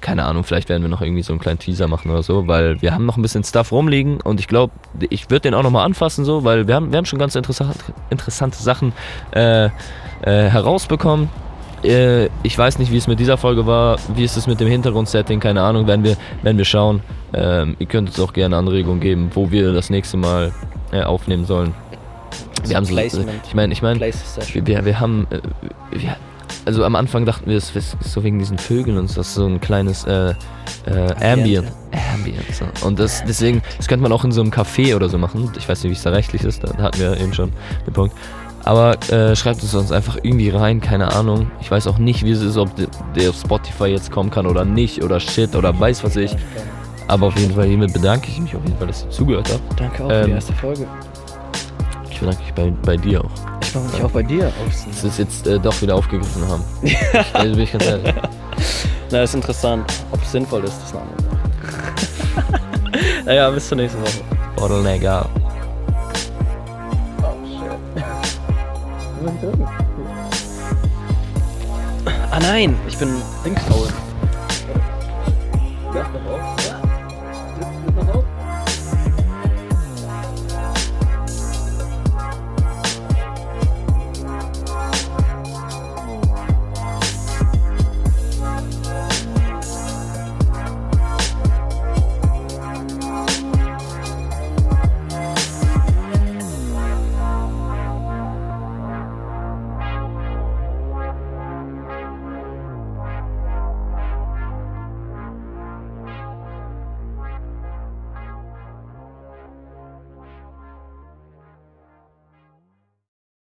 keine Ahnung, vielleicht werden wir noch irgendwie so einen kleinen Teaser machen oder so, weil wir haben noch ein bisschen Stuff rumliegen und ich glaube, ich würde den auch nochmal anfassen, so, weil wir haben, wir haben schon ganz interessant, interessante Sachen äh, äh, herausbekommen. Äh, ich weiß nicht, wie es mit dieser Folge war, wie ist es mit dem Hintergrundsetting, keine Ahnung, werden wir, werden wir schauen. Ähm, ihr könnt uns auch gerne Anregungen geben, wo wir das nächste Mal äh, aufnehmen sollen. Wir haben so, Placement. ich meine, ich meine, wir, wir haben, äh, wir, also am Anfang dachten wir, es ist so wegen diesen Vögeln und das ist so ein kleines äh, äh, Ambient. Ambient. So. Und das, deswegen, das könnte man auch in so einem Café oder so machen. Ich weiß nicht, wie es da rechtlich ist, da hatten wir eben schon den Punkt. Aber äh, schreibt es uns einfach irgendwie rein, keine Ahnung. Ich weiß auch nicht, wie es ist, ob der- auf Spotify jetzt kommen kann oder nicht oder shit oder weiß was ich. Aber auf jeden Fall hiermit bedanke ich mich auf jeden Fall, dass ihr zugehört habt. Danke auch für Ähm, die erste Folge. Ich bedanke mich bei, bei dir auch. Ich mache mich auch bei dir. Dass wir es jetzt äh, doch wieder aufgegriffen haben. Also bin ich ganz ehrlich. Na, ist interessant. Ob es sinnvoll ist, das Sache. naja, bis zur nächsten Woche. Bottleneck out. Ah nein, ich bin linksfaul. Ja,